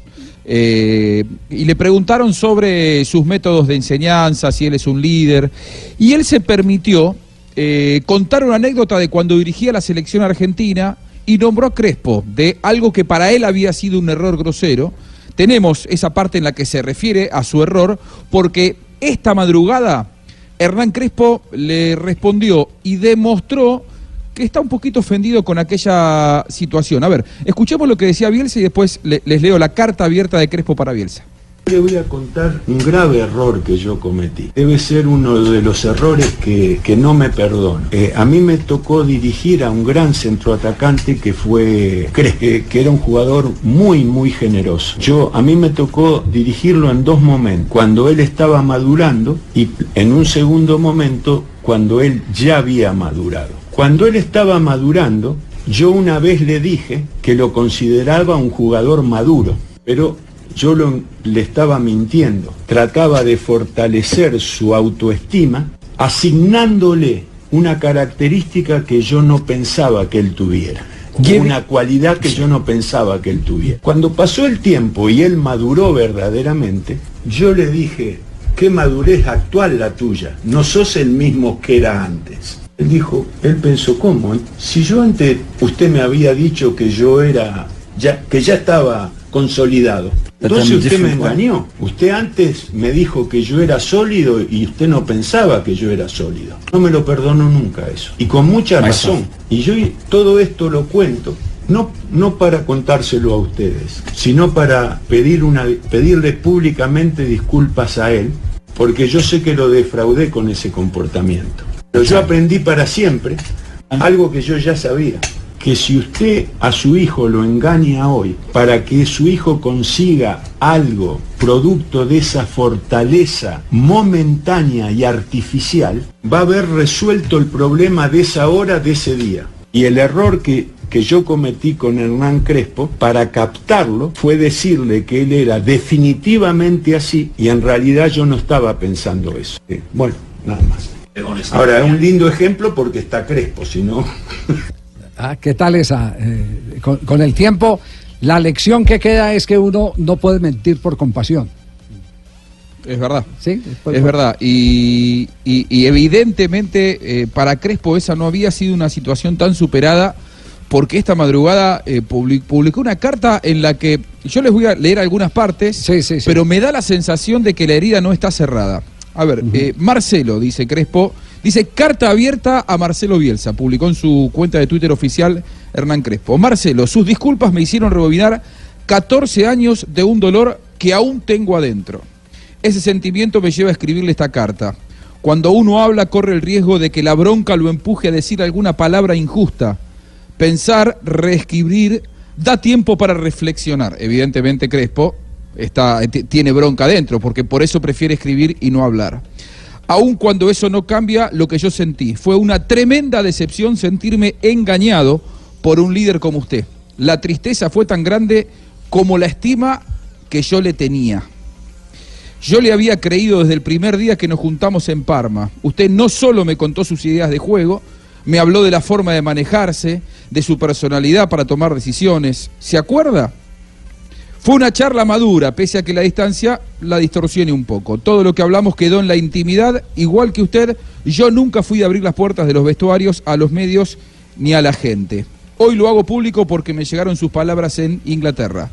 eh, y le preguntaron sobre sus métodos de enseñanza, si él es un líder. Y él se permitió eh, contar una anécdota de cuando dirigía la selección argentina y nombró a Crespo de algo que para él había sido un error grosero. Tenemos esa parte en la que se refiere a su error porque esta madrugada Hernán Crespo le respondió y demostró que está un poquito ofendido con aquella situación. A ver, escuchemos lo que decía Bielsa y después le- les leo la carta abierta de Crespo para Bielsa. Le voy a contar un grave error que yo cometí. Debe ser uno de los errores que, que no me perdono. Eh, a mí me tocó dirigir a un gran centroatacante que fue, cre- que, que era un jugador muy, muy generoso. Yo, a mí me tocó dirigirlo en dos momentos. Cuando él estaba madurando y en un segundo momento cuando él ya había madurado. Cuando él estaba madurando, yo una vez le dije que lo consideraba un jugador maduro, pero yo lo- le estaba mintiendo. Trataba de fortalecer su autoestima asignándole una característica que yo no pensaba que él tuviera. Una cualidad que yo no pensaba que él tuviera. Cuando pasó el tiempo y él maduró verdaderamente, yo le dije, qué madurez actual la tuya, no sos el mismo que era antes. Él dijo, él pensó, ¿cómo? Si yo antes usted me había dicho que yo era, ya, que ya estaba consolidado. Entonces usted me engañó. Usted antes me dijo que yo era sólido y usted no pensaba que yo era sólido. No me lo perdono nunca eso. Y con mucha razón. Y yo todo esto lo cuento no, no para contárselo a ustedes, sino para pedir una, pedirle públicamente disculpas a él, porque yo sé que lo defraudé con ese comportamiento. Pero yo aprendí para siempre algo que yo ya sabía, que si usted a su hijo lo engaña hoy para que su hijo consiga algo producto de esa fortaleza momentánea y artificial, va a haber resuelto el problema de esa hora, de ese día. Y el error que, que yo cometí con Hernán Crespo, para captarlo, fue decirle que él era definitivamente así y en realidad yo no estaba pensando eso. Eh, Bueno, nada más. Ahora, es un lindo ejemplo porque está Crespo, si no... Ah, ¿Qué tal esa? Eh, con, con el tiempo, la lección que queda es que uno no puede mentir por compasión. Es verdad. Sí, Es verdad. Y, y- y evidentemente eh, para Crespo esa no había sido una situación tan superada porque esta madrugada eh, publi- publicó una carta en la que yo les voy a leer algunas partes, pero me da la sensación de que la herida no está cerrada. A ver, eh, Marcelo, dice Crespo, dice carta abierta a Marcelo Bielsa, publicó en su cuenta de Twitter oficial Hernán Crespo. Marcelo, sus disculpas me hicieron rebobinar 14 años de un dolor que aún tengo adentro. Ese sentimiento me lleva a escribirle esta carta. Cuando uno habla corre el riesgo de que la bronca lo empuje a decir alguna palabra injusta. Pensar, reescribir, da tiempo para reflexionar. Evidentemente Crespo está, tiene bronca adentro, porque por eso prefiere escribir y no hablar. Aun cuando eso no cambia, lo que yo sentí fue una tremenda decepción sentirme engañado por un líder como usted. La tristeza fue tan grande como la estima que yo le tenía. Yo le había creído desde el primer día que nos juntamos en Parma. Usted no solo me contó sus ideas de juego, me habló de la forma de manejarse, de su personalidad para tomar decisiones. ¿Se acuerda? Fue una charla madura, pese a que la distancia la distorsione un poco. Todo lo que hablamos quedó en la intimidad, igual que usted, yo nunca fui a abrir las puertas de los vestuarios a los medios ni a la gente. Hoy lo hago público porque me llegaron sus palabras en Inglaterra.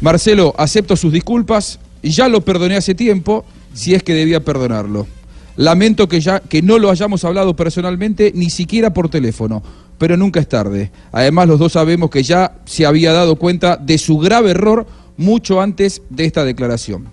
Marcelo, acepto sus disculpas, ya lo perdoné hace tiempo, si es que debía perdonarlo. Lamento que ya que no lo hayamos hablado personalmente, ni siquiera por teléfono, pero nunca es tarde. Además, los dos sabemos que ya se había dado cuenta de su grave error mucho antes de esta declaración.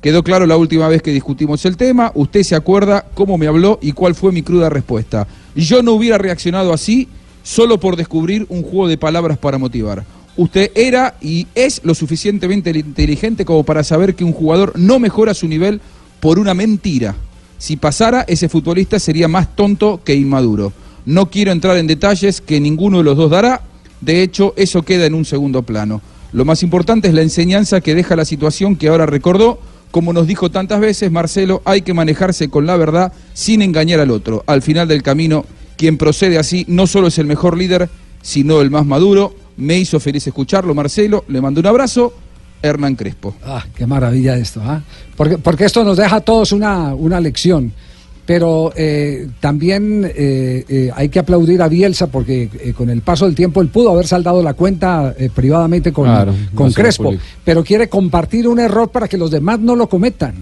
Quedó claro la última vez que discutimos el tema, usted se acuerda cómo me habló y cuál fue mi cruda respuesta. Yo no hubiera reaccionado así solo por descubrir un juego de palabras para motivar. Usted era y es lo suficientemente inteligente como para saber que un jugador no mejora su nivel por una mentira. Si pasara, ese futbolista sería más tonto que inmaduro. No quiero entrar en detalles que ninguno de los dos dará, de hecho, eso queda en un segundo plano. Lo más importante es la enseñanza que deja la situación que ahora recordó. Como nos dijo tantas veces Marcelo, hay que manejarse con la verdad sin engañar al otro. Al final del camino, quien procede así no solo es el mejor líder, sino el más maduro. Me hizo feliz escucharlo, Marcelo. Le mando un abrazo. Hernán Crespo. Ah, qué maravilla esto, ¿ah? Porque, porque esto nos deja a todos una, una lección. Pero eh, también eh, eh, hay que aplaudir a Bielsa porque eh, con el paso del tiempo él pudo haber saldado la cuenta eh, privadamente con, Claro, con Crespo, pero quiere compartir un error para que los demás no lo cometan.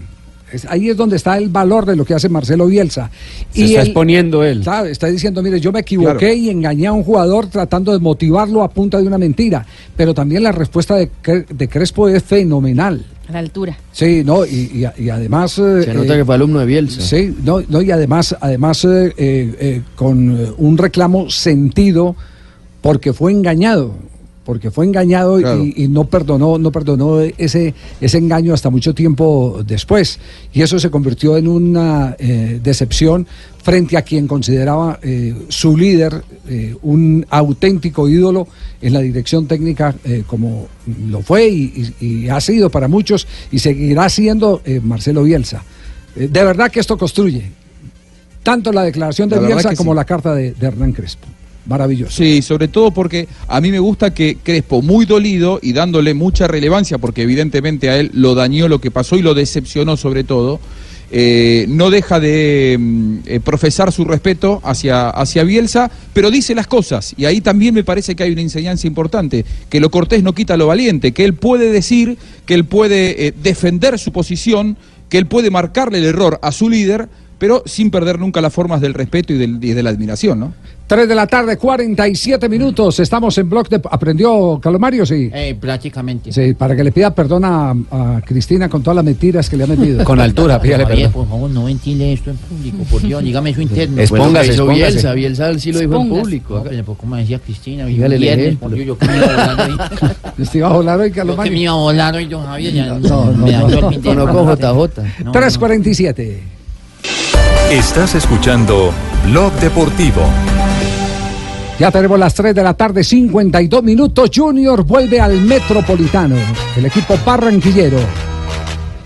Ahí es donde está el valor de lo que hace Marcelo Bielsa. Se está él- exponiendo él. Está diciendo, mire, yo me equivoqué Claro. y engañé a un jugador tratando de motivarlo a punta de una mentira. Pero también la respuesta de, Cre- de Crespo es fenomenal. A la altura. Sí, no, y, y- y además... Se nota eh, que fue alumno de Bielsa. Sí, no, no, y además, además eh, eh, con un reclamo sentido porque fue engañado, porque fue engañado y, y no perdonó, no perdonó ese, ese engaño hasta mucho tiempo después. Y eso se convirtió en una eh, decepción frente a quien consideraba eh, su líder, eh, un auténtico ídolo en la dirección técnica, como lo fue y, y- y ha sido para muchos y seguirá siendo Marcelo Bielsa. De verdad que esto construye tanto la declaración de La Bielsa como sí. la carta de, de Hernán Crespo. Maravilloso. Sí, sobre todo porque a mí me gusta que Crespo, muy dolido y dándole mucha relevancia, porque evidentemente a él lo dañó lo que pasó y lo decepcionó sobre todo, eh, no deja de mm, eh, profesar su respeto hacia, hacia Bielsa, pero dice las cosas. Y ahí también me parece que hay una enseñanza importante, que lo cortés no quita lo valiente, que él puede decir, que él puede eh, defender su posición, que él puede marcarle el error a su líder, pero sin perder nunca las formas del respeto y, del- y de la admiración, ¿no? 3 de la tarde, 47 minutos. Estamos en Blog de... ¿Aprendió Calomario? Sí. Eh, prácticamente. Sí, para que le pida perdón a, a Cristina con todas las mentiras que le ha metido. Con altura, pídale Javier, por favor, no ventile esto en público, por Dios, dígame eso interno. Expóngase, expóngase. Bielsa, Bielsa sí lo dijo en público. No, pero pues, como decía Cristina, Dígale el ejemplo. yo que me iba a volar hoy. ¿Usted iba a volar hoy, Yo que Calomario? me iba a volar hoy, don Javier, ya No, no, no, no, no, no, No, 3.47. Estás escuchando Blog Deportivo. Ya tenemos las 3 de la tarde, 52 minutos. Junior vuelve al Metropolitano, el equipo barranquillero.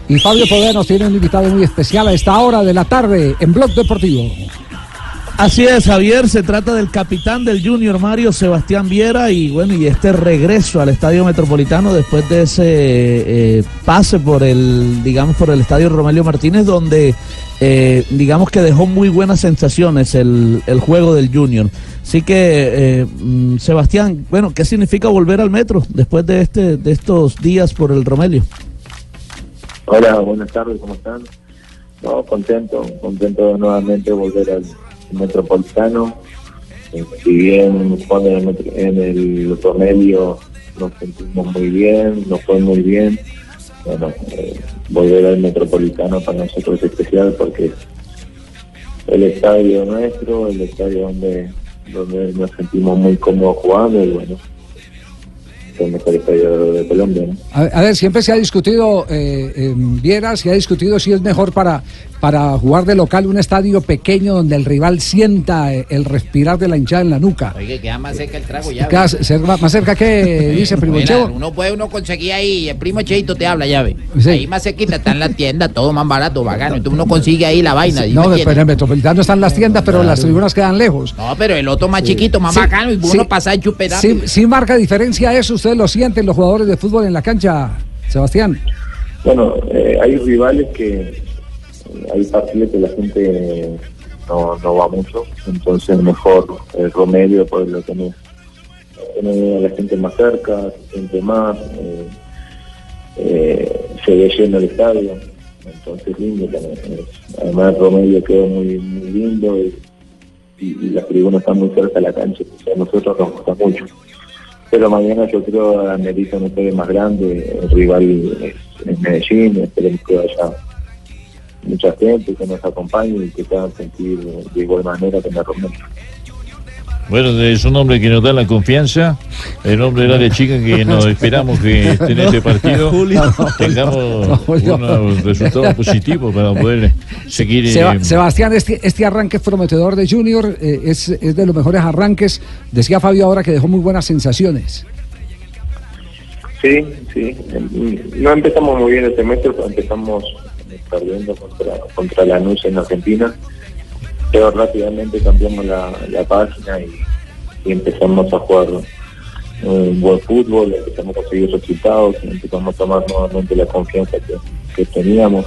Y Fabio Poder nos tiene un invitado muy especial a esta hora de la tarde en Blog Deportivo. Así es, Javier, se trata del capitán del Junior Mario Sebastián Viera y bueno, y este regreso al Estadio Metropolitano después de ese eh, pase por el, digamos, por el Estadio Romelio Martínez, donde eh, digamos que dejó muy buenas sensaciones el, el juego del Junior. Así que, eh, mm, Sebastián, bueno, ¿qué significa volver al Metro después de este, de estos días por el Romelio? Hola, buenas tardes, ¿cómo están? No, contento, contento de nuevamente volver al Metropolitano. Eh, Si bien jugando en el, en nos sentimos muy bien, nos fue muy bien. Bueno, eh, volver al Metropolitano para nosotros es especial porque el estadio nuestro, el estadio donde, donde nos sentimos muy cómodos jugando y bueno, el mejor estadio de Colombia. ¿no? A, ver, siempre se ha discutido, eh, Viera, se ha discutido si es mejor para, para jugar de local un estadio pequeño donde el rival sienta eh, el respirar de la hinchada en la nuca. Oye, queda más cerca el trago ya. Queda más cerca que dice Primo Mira, Chevo. uno puede uno conseguir ahí, el primo Cheito te habla, ya ve. Sí. Ahí más cerquita está en la tienda, todo más barato, bacano. Entonces uno consigue ahí la vaina. ¿sí me No, pero en el Metropolitano están las tiendas, pero las tribunas quedan lejos. No, pero el otro más chiquito, más Sí, bacano, y uno sí. pasa y chupeta. Sí, sí marca diferencia eso, ustedes lo sienten los jugadores de fútbol en la cancha, Sebastián. Bueno, eh, hay rivales que hay partidos que la gente no, no va mucho, entonces mejor el Romelio poderlo tener, tener a la gente más cerca, se siente más, eh, eh, se ve lleno el estadio, entonces lindo también. Es- Además el Romelio quedó muy, muy lindo y, y- y las tribunas están muy cerca de la cancha, entonces a nosotros nos gusta mucho. Pero mañana yo creo amerita un estadio más grande, el rival es, es Medellín, esperemos que haya mucha gente que nos acompañe y que se hagan sentir de igual manera que en la Romelio. Bueno, es un hombre que nos da la confianza, el hombre del área chica que nos esperamos que esté en este partido tengamos unos resultados positivos para poder seguir. eh, Seba- Sebastián, este, este arranque prometedor de Junior eh, es, es de los mejores arranques. Decía Fabio ahora que dejó muy buenas sensaciones. Sí, sí. Mm, No empezamos muy bien el semestre, pero empezamos eh, perdiendo contra, contra Lanús en Argentina, pero rápidamente cambiamos la, la página y, y empezamos a jugar eh, buen fútbol, empezamos a conseguir resultados, empezamos a tomar nuevamente la confianza que, que teníamos.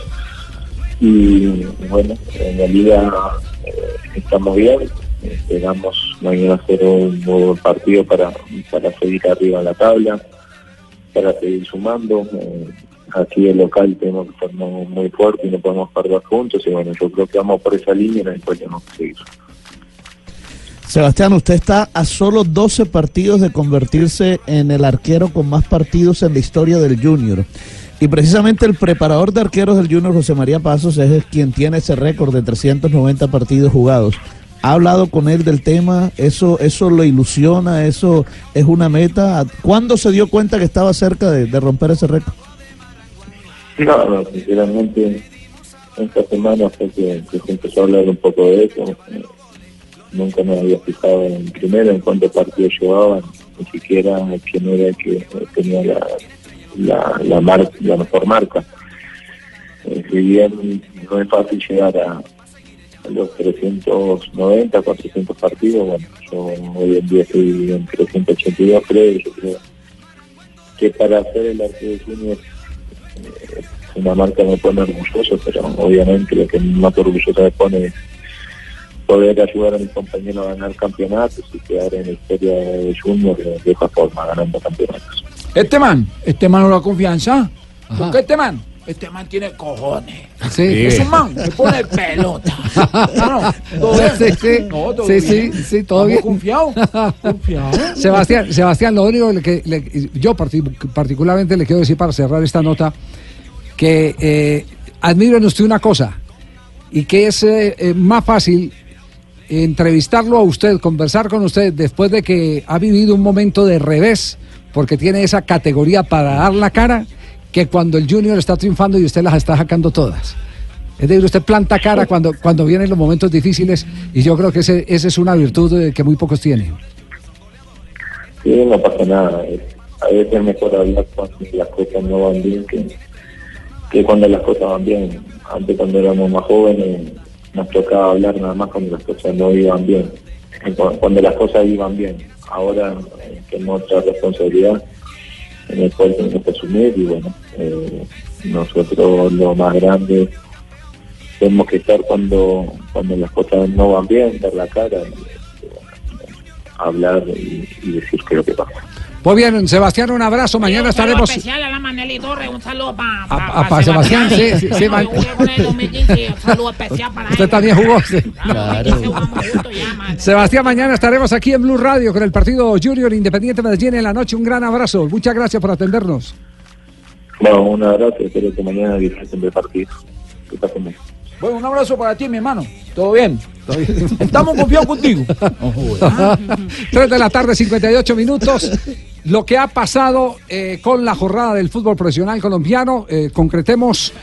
Y bueno, en la liga eh, estamos bien, esperamos mañana hacer un buen partido para, para seguir arriba en la tabla para seguir sumando. Eh, aquí el local tenemos que ser muy, fuerte y no podemos perder juntos. Y bueno, yo creo que vamos por esa línea y después tenemos que seguir. Sebastián, usted está a solo 12 partidos de convertirse en el arquero con más partidos en la historia del Junior. Y precisamente el preparador de arqueros del Junior, José María Pasos, es quien tiene ese récord de 390 partidos jugados. ¿Ha hablado con él del tema? ¿Eso, eso lo ilusiona? ¿Eso es una meta? ¿Cuándo se dio cuenta que estaba cerca de romper ese récord? No, no, sinceramente, esta semana fue que, se empezó a hablar un poco de eso. Eh, nunca me había fijado en primero en cuántos partidos llevaban, ni siquiera quién era el que tenía la, la, la, mejor marca. Eh, si bien no es fácil llegar a, a los 390, 400 partidos, bueno, yo hoy en día estoy en 382, creo, yo creo que para hacer el arquero junior eh, una marca me pone orgulloso, pero obviamente lo que más orgulloso me pone es poder ayudar a mis compañeros a ganar campeonatos y quedar en la historia de Junior de, de esa forma, ganando campeonatos. Este man, este man no da confianza. Ajá. ¿Por qué este man? Este man tiene cojones. Sí. Es un man que pone pelota. No, no. Sí, sí. No, Sí, bien. sí, sí, todo bien. confiados. Confiados. Sebastián, Sebastián, lo único que le- yo parti- particularmente le quiero decir para cerrar esta nota que eh, admiro en usted una cosa y que es eh, eh, más fácil entrevistarlo a usted, conversar con usted después de que ha vivido un momento de revés, porque tiene esa categoría para dar la cara, que cuando el Junior está triunfando y usted las está sacando todas. Es decir, usted planta cara cuando, cuando vienen los momentos difíciles y yo creo que ese, esa es una virtud eh, que muy pocos tienen. Sí, no pasa nada. A veces es mejor hablar cuando las cosas no van bien que, cuando las cosas van bien. Antes cuando éramos más jóvenes nos tocaba hablar nada más cuando las cosas no iban bien. Cuando las cosas iban bien. Ahora eh, tenemos otra responsabilidad en el cual tenemos que y bueno, eh, nosotros lo más grande tenemos que estar cuando, cuando las cosas no van bien, dar la cara bueno, hablar y, y decir qué es lo que pasa. Muy bien, Sebastián, un abrazo. Mañana Un saludo estaremos. especial a la Maneli Torres, un saludo para pa' Sebastián, sí, sí, sí, man- Un saludo especial para Usted él. también jugó. sí. Sebastián, mañana estaremos aquí en Blue Radio con el partido Junior Independiente Medellín en la noche. Un gran abrazo. Muchas gracias por atendernos. Bueno, un abrazo, espero que mañana disfruten del partido. Que pasen bien. Bueno, un abrazo para ti, mi hermano. ¿Todo bien? Estamos confiados contigo. 3 de la tarde, 58 minutos. Lo que ha pasado eh, con la jornada del fútbol profesional colombiano, eh, concretemos,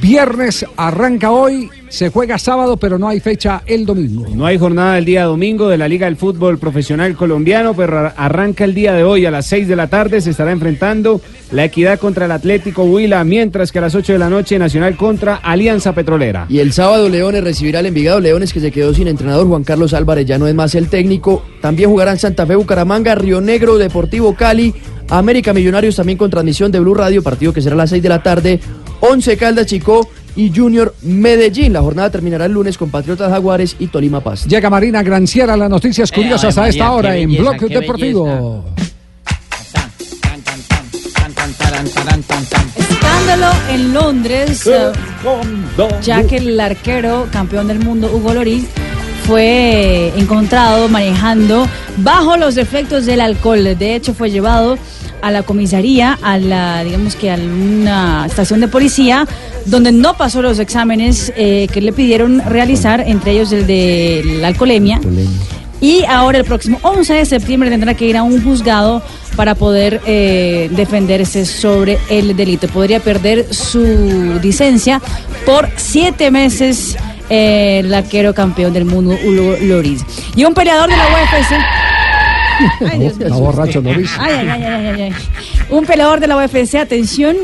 viernes arranca hoy, se juega sábado, pero no hay fecha el domingo. No hay jornada el día domingo de la Liga del Fútbol Profesional Colombiano, pero ar- arranca el día de hoy a las 6 de la tarde. Se estará enfrentando la Equidad contra el Atlético Huila, mientras que a las 8 de la noche Nacional contra Alianza Petrolera. Y el sábado Leones recibirá al Envigado Leones que se quedó sin entrenador. Juan Carlos Álvarez ya no es más el técnico. También jugarán Santa Fe, Bucaramanga, Río Negro, Deportivo Cali, América Millonarios también con transmisión de Blue Radio, partido que será a las 6 de la tarde. 11 Caldas Chico y Junior Medellín. La jornada terminará el lunes con Patriotas Jaguares y Tolima Paz. Llega Marina Granciera, las noticias curiosas Ave a esta María, hora en Bloque Deportivo. Escándalo en Londres, eh, ya que el arquero campeón del mundo, Hugo Loris, fue encontrado manejando bajo los efectos del alcohol. De hecho, fue llevado a la comisaría, a la, digamos que a una estación de policía, donde no pasó los exámenes eh, que le pidieron realizar, entre ellos el de la alcoholemia. Y ahora el próximo 11 de septiembre tendrá que ir a un juzgado para poder eh, defenderse sobre el delito. Podría perder su licencia por siete meses eh, el arquero campeón del mundo, Hugo Loris. Y un peleador de la UFC. Ay, Dios mío. Está borracho, Loris. Ay, ay, ay, ay, ay, ay. Un peleador de la UFC, atención,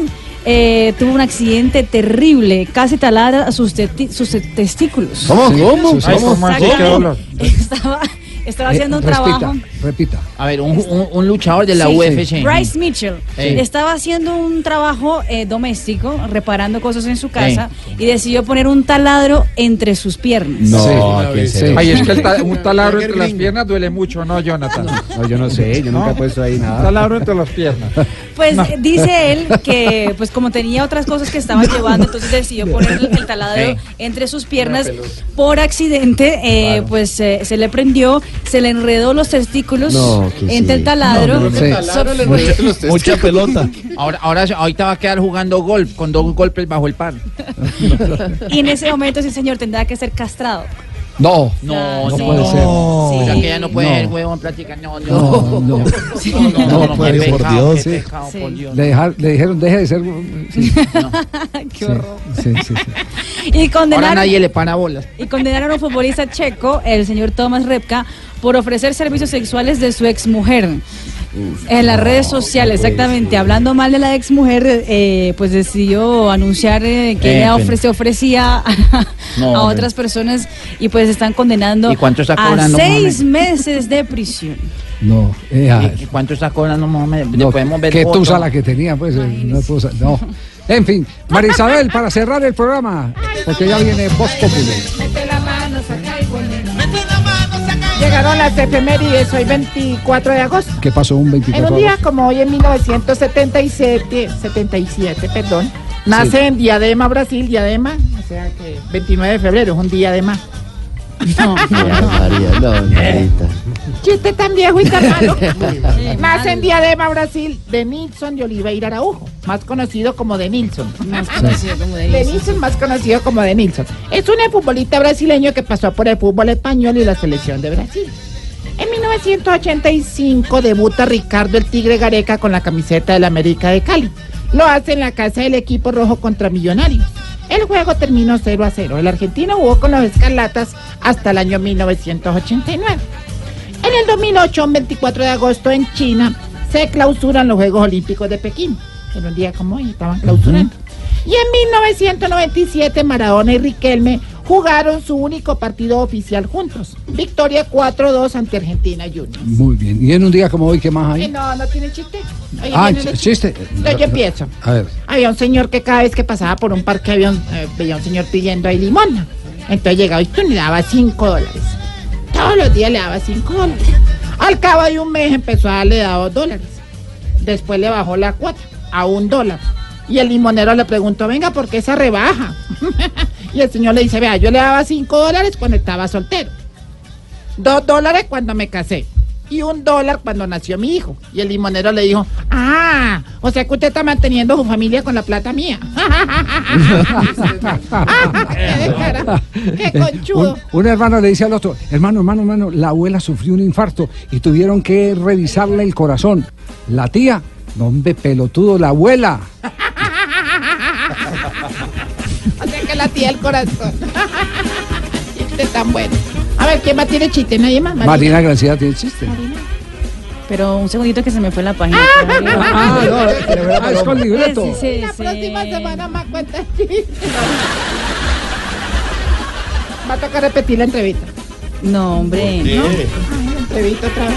eh, tuvo un accidente terrible, casi talara sus, sus testículos. ¿Cómo? ¿Cómo? ¿cómo. Estaba, estaba haciendo un Eh, trabajo. Repita. A ver, un, un- un luchador de la Sí, UFC. Bryce Mitchell Sí. estaba haciendo un trabajo eh, doméstico, reparando cosas en su casa, y decidió poner un taladro entre sus piernas. Ay, es que el ta- un taladro entre las piernas duele mucho, ¿no, Jonathan? No, yo no sé, yo nunca he puesto ahí Un nada. taladro entre las piernas. Pues No. dice él que, pues como tenía otras cosas que estaba llevando, entonces decidió poner el, el taladro Sí. entre sus piernas. Por accidente, eh, pues eh, se le prendió, se le enredó los testículos No, que entre sí. el taladro. No, pero So- Mucha, mucha pelota. Ahora, ahora ahorita va a quedar jugando golf con dos golpes bajo el par. y en ese momento, sí, señor, tendrá que ser castrado. No, no, no no. puede ser. O sea Sí. que ya no puede No. el huevón practicar. No, no. No, no. Sí. No, no, no, puede Sí. por Dios. Le, dejar- le dijeron, deje de ser. sí. Qué horror. Sí, sí, Y Ahora condenaron, nadie le para bolas. y condenaron a un futbolista checo, el señor Tomás Repka, por ofrecer servicios sexuales de su exmujer. En las redes sociales, exactamente, hablando mal de la exmujer, eh, pues decidió anunciar eh, que Eh, ella ofre- se ofrecía a, No, a hombre. otras personas y pues están condenando ¿Y cuánto está a seis meses de prisión. No, eh, ah, ¿Y cuánto está cobrando Mohamed? Podemos ver que tusa la que tenía, pues. no. En fin, María Isabel, para cerrar el programa, porque ya viene Voz Populi. Llegaron las efemérides hoy 24 de agosto. ¿Qué pasó un 24 En un de día agosto? como hoy en 1977, 77, perdón, nace en Diadema, Brasil, Diadema, o sea que 29 de febrero es un día de más. María, no, Marita. Chiste tan viejo y tan malo. Nace en Diadema, Brasil, de Nilson de Oliveira Araujo, más conocido como de Nilson. Más conocido como de De Nilson, más conocido como de Nilson. Es un futbolista brasileño que pasó por el fútbol español y la selección de Brasil. En 1985 debuta Ricardo el Tigre Gareca con la camiseta del América de Cali. Lo hace en la casa del equipo rojo contra Millonarios. El juego terminó 0 a 0. El argentino jugó con los Escarlatas hasta el año 1989. En el 2008, un 24 de agosto, en China, se clausuran los Juegos Olímpicos de Pekín. En un día como hoy estaban clausurando. Y en 1997, Maradona y Riquelme jugaron su único partido oficial juntos. Victoria 4-2 ante Argentina Juniors. Muy bien. ¿Y en un día como hoy qué más Eh, hay? No, no tiene chiste. Oye, Ah, ch- chiste. Entonces yo empiezo. A ver. Había un señor que cada vez que pasaba por un parque había un, eh, veía un señor pidiendo ahí limón. Entonces llegaba y tú le daba 5 dólares. Todos los días le daba 5 dólares. Al cabo de un mes empezó a darle dos dólares. Después le bajó la cuota a un dólar. Y el limonero le preguntó, venga, ¿por qué esa rebaja? y el señor le dice, vea, yo le daba cinco dólares cuando estaba soltero. Dos dólares cuando me casé. Y un dólar cuando nació mi hijo. Y el limonero le dijo, ah, o sea que usted está manteniendo su familia con la plata mía. ¡Qué conchudo! Un, un hermano le dice al otro, hermano, hermano, hermano, la abuela sufrió un infarto y tuvieron que revisarle el corazón. La tía, hombre, pelotudo, la abuela. O sea que la tía del corazón. Chiste tan bueno. A ver, ¿quién más tiene chiste? ¿Nadie más? Marina Graciela tiene chiste. Pero un segundito que se me fue la página. Ah, no, ah, es con libreto. Sí, sí, la sí. próxima semana más cuenta chistes. Va a tocar repetir la entrevista. No, hombre. ¿No? Ay, la entrevista otra vez.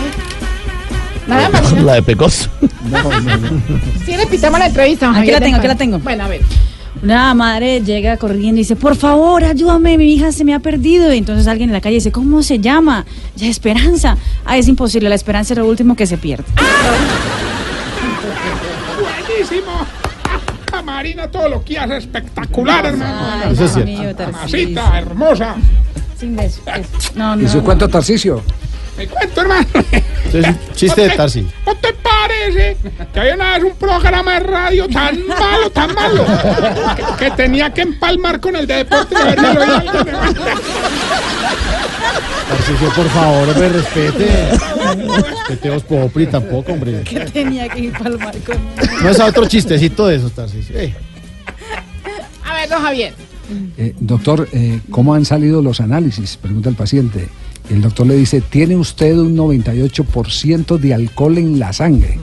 Nada más. La de Pecos. Sí, repitamos la entrevista. Aquí la tengo, aquí la tengo. Bueno, a ver. Una madre llega corriendo y dice, por favor, ayúdame, mi hija se me ha perdido. Y entonces alguien en la calle dice, ¿cómo se llama? Ya Esperanza. Ah, es imposible, la esperanza es lo último que se pierde. Buenísimo. Marina, todo lo que hace espectacular, hermano. Ay, Eso es Dios cierto. mío, Mamacita, hermosa. Sin beso. No, no. ¿Y su no. cuento Tarcicio? Me cuento, hermano. Chiste de Tarsi. ¿No te parece que había una vez un programa de radio tan malo, tan malo, que, que tenía que empalmar con el de deporte? de lo? Tarcisio, por favor, me respete. Respetemos Popri tampoco, hombre. Que tenía que el marco. No es a otro chistecito de esos, Tarcisio. Ey. A ver, don Javier. Eh, doctor, eh, ¿cómo han salido los análisis? Pregunta el paciente. El doctor le dice, tiene usted un 98% de alcohol en la sangre.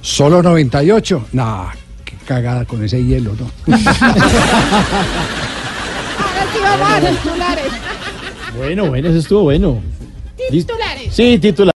¿Solo 98? Nah, qué cagada con ese hielo, ¿no? Ahora sí vamos a los titulares. Bueno, bueno, eso estuvo bueno. Titulares. Sí, titular.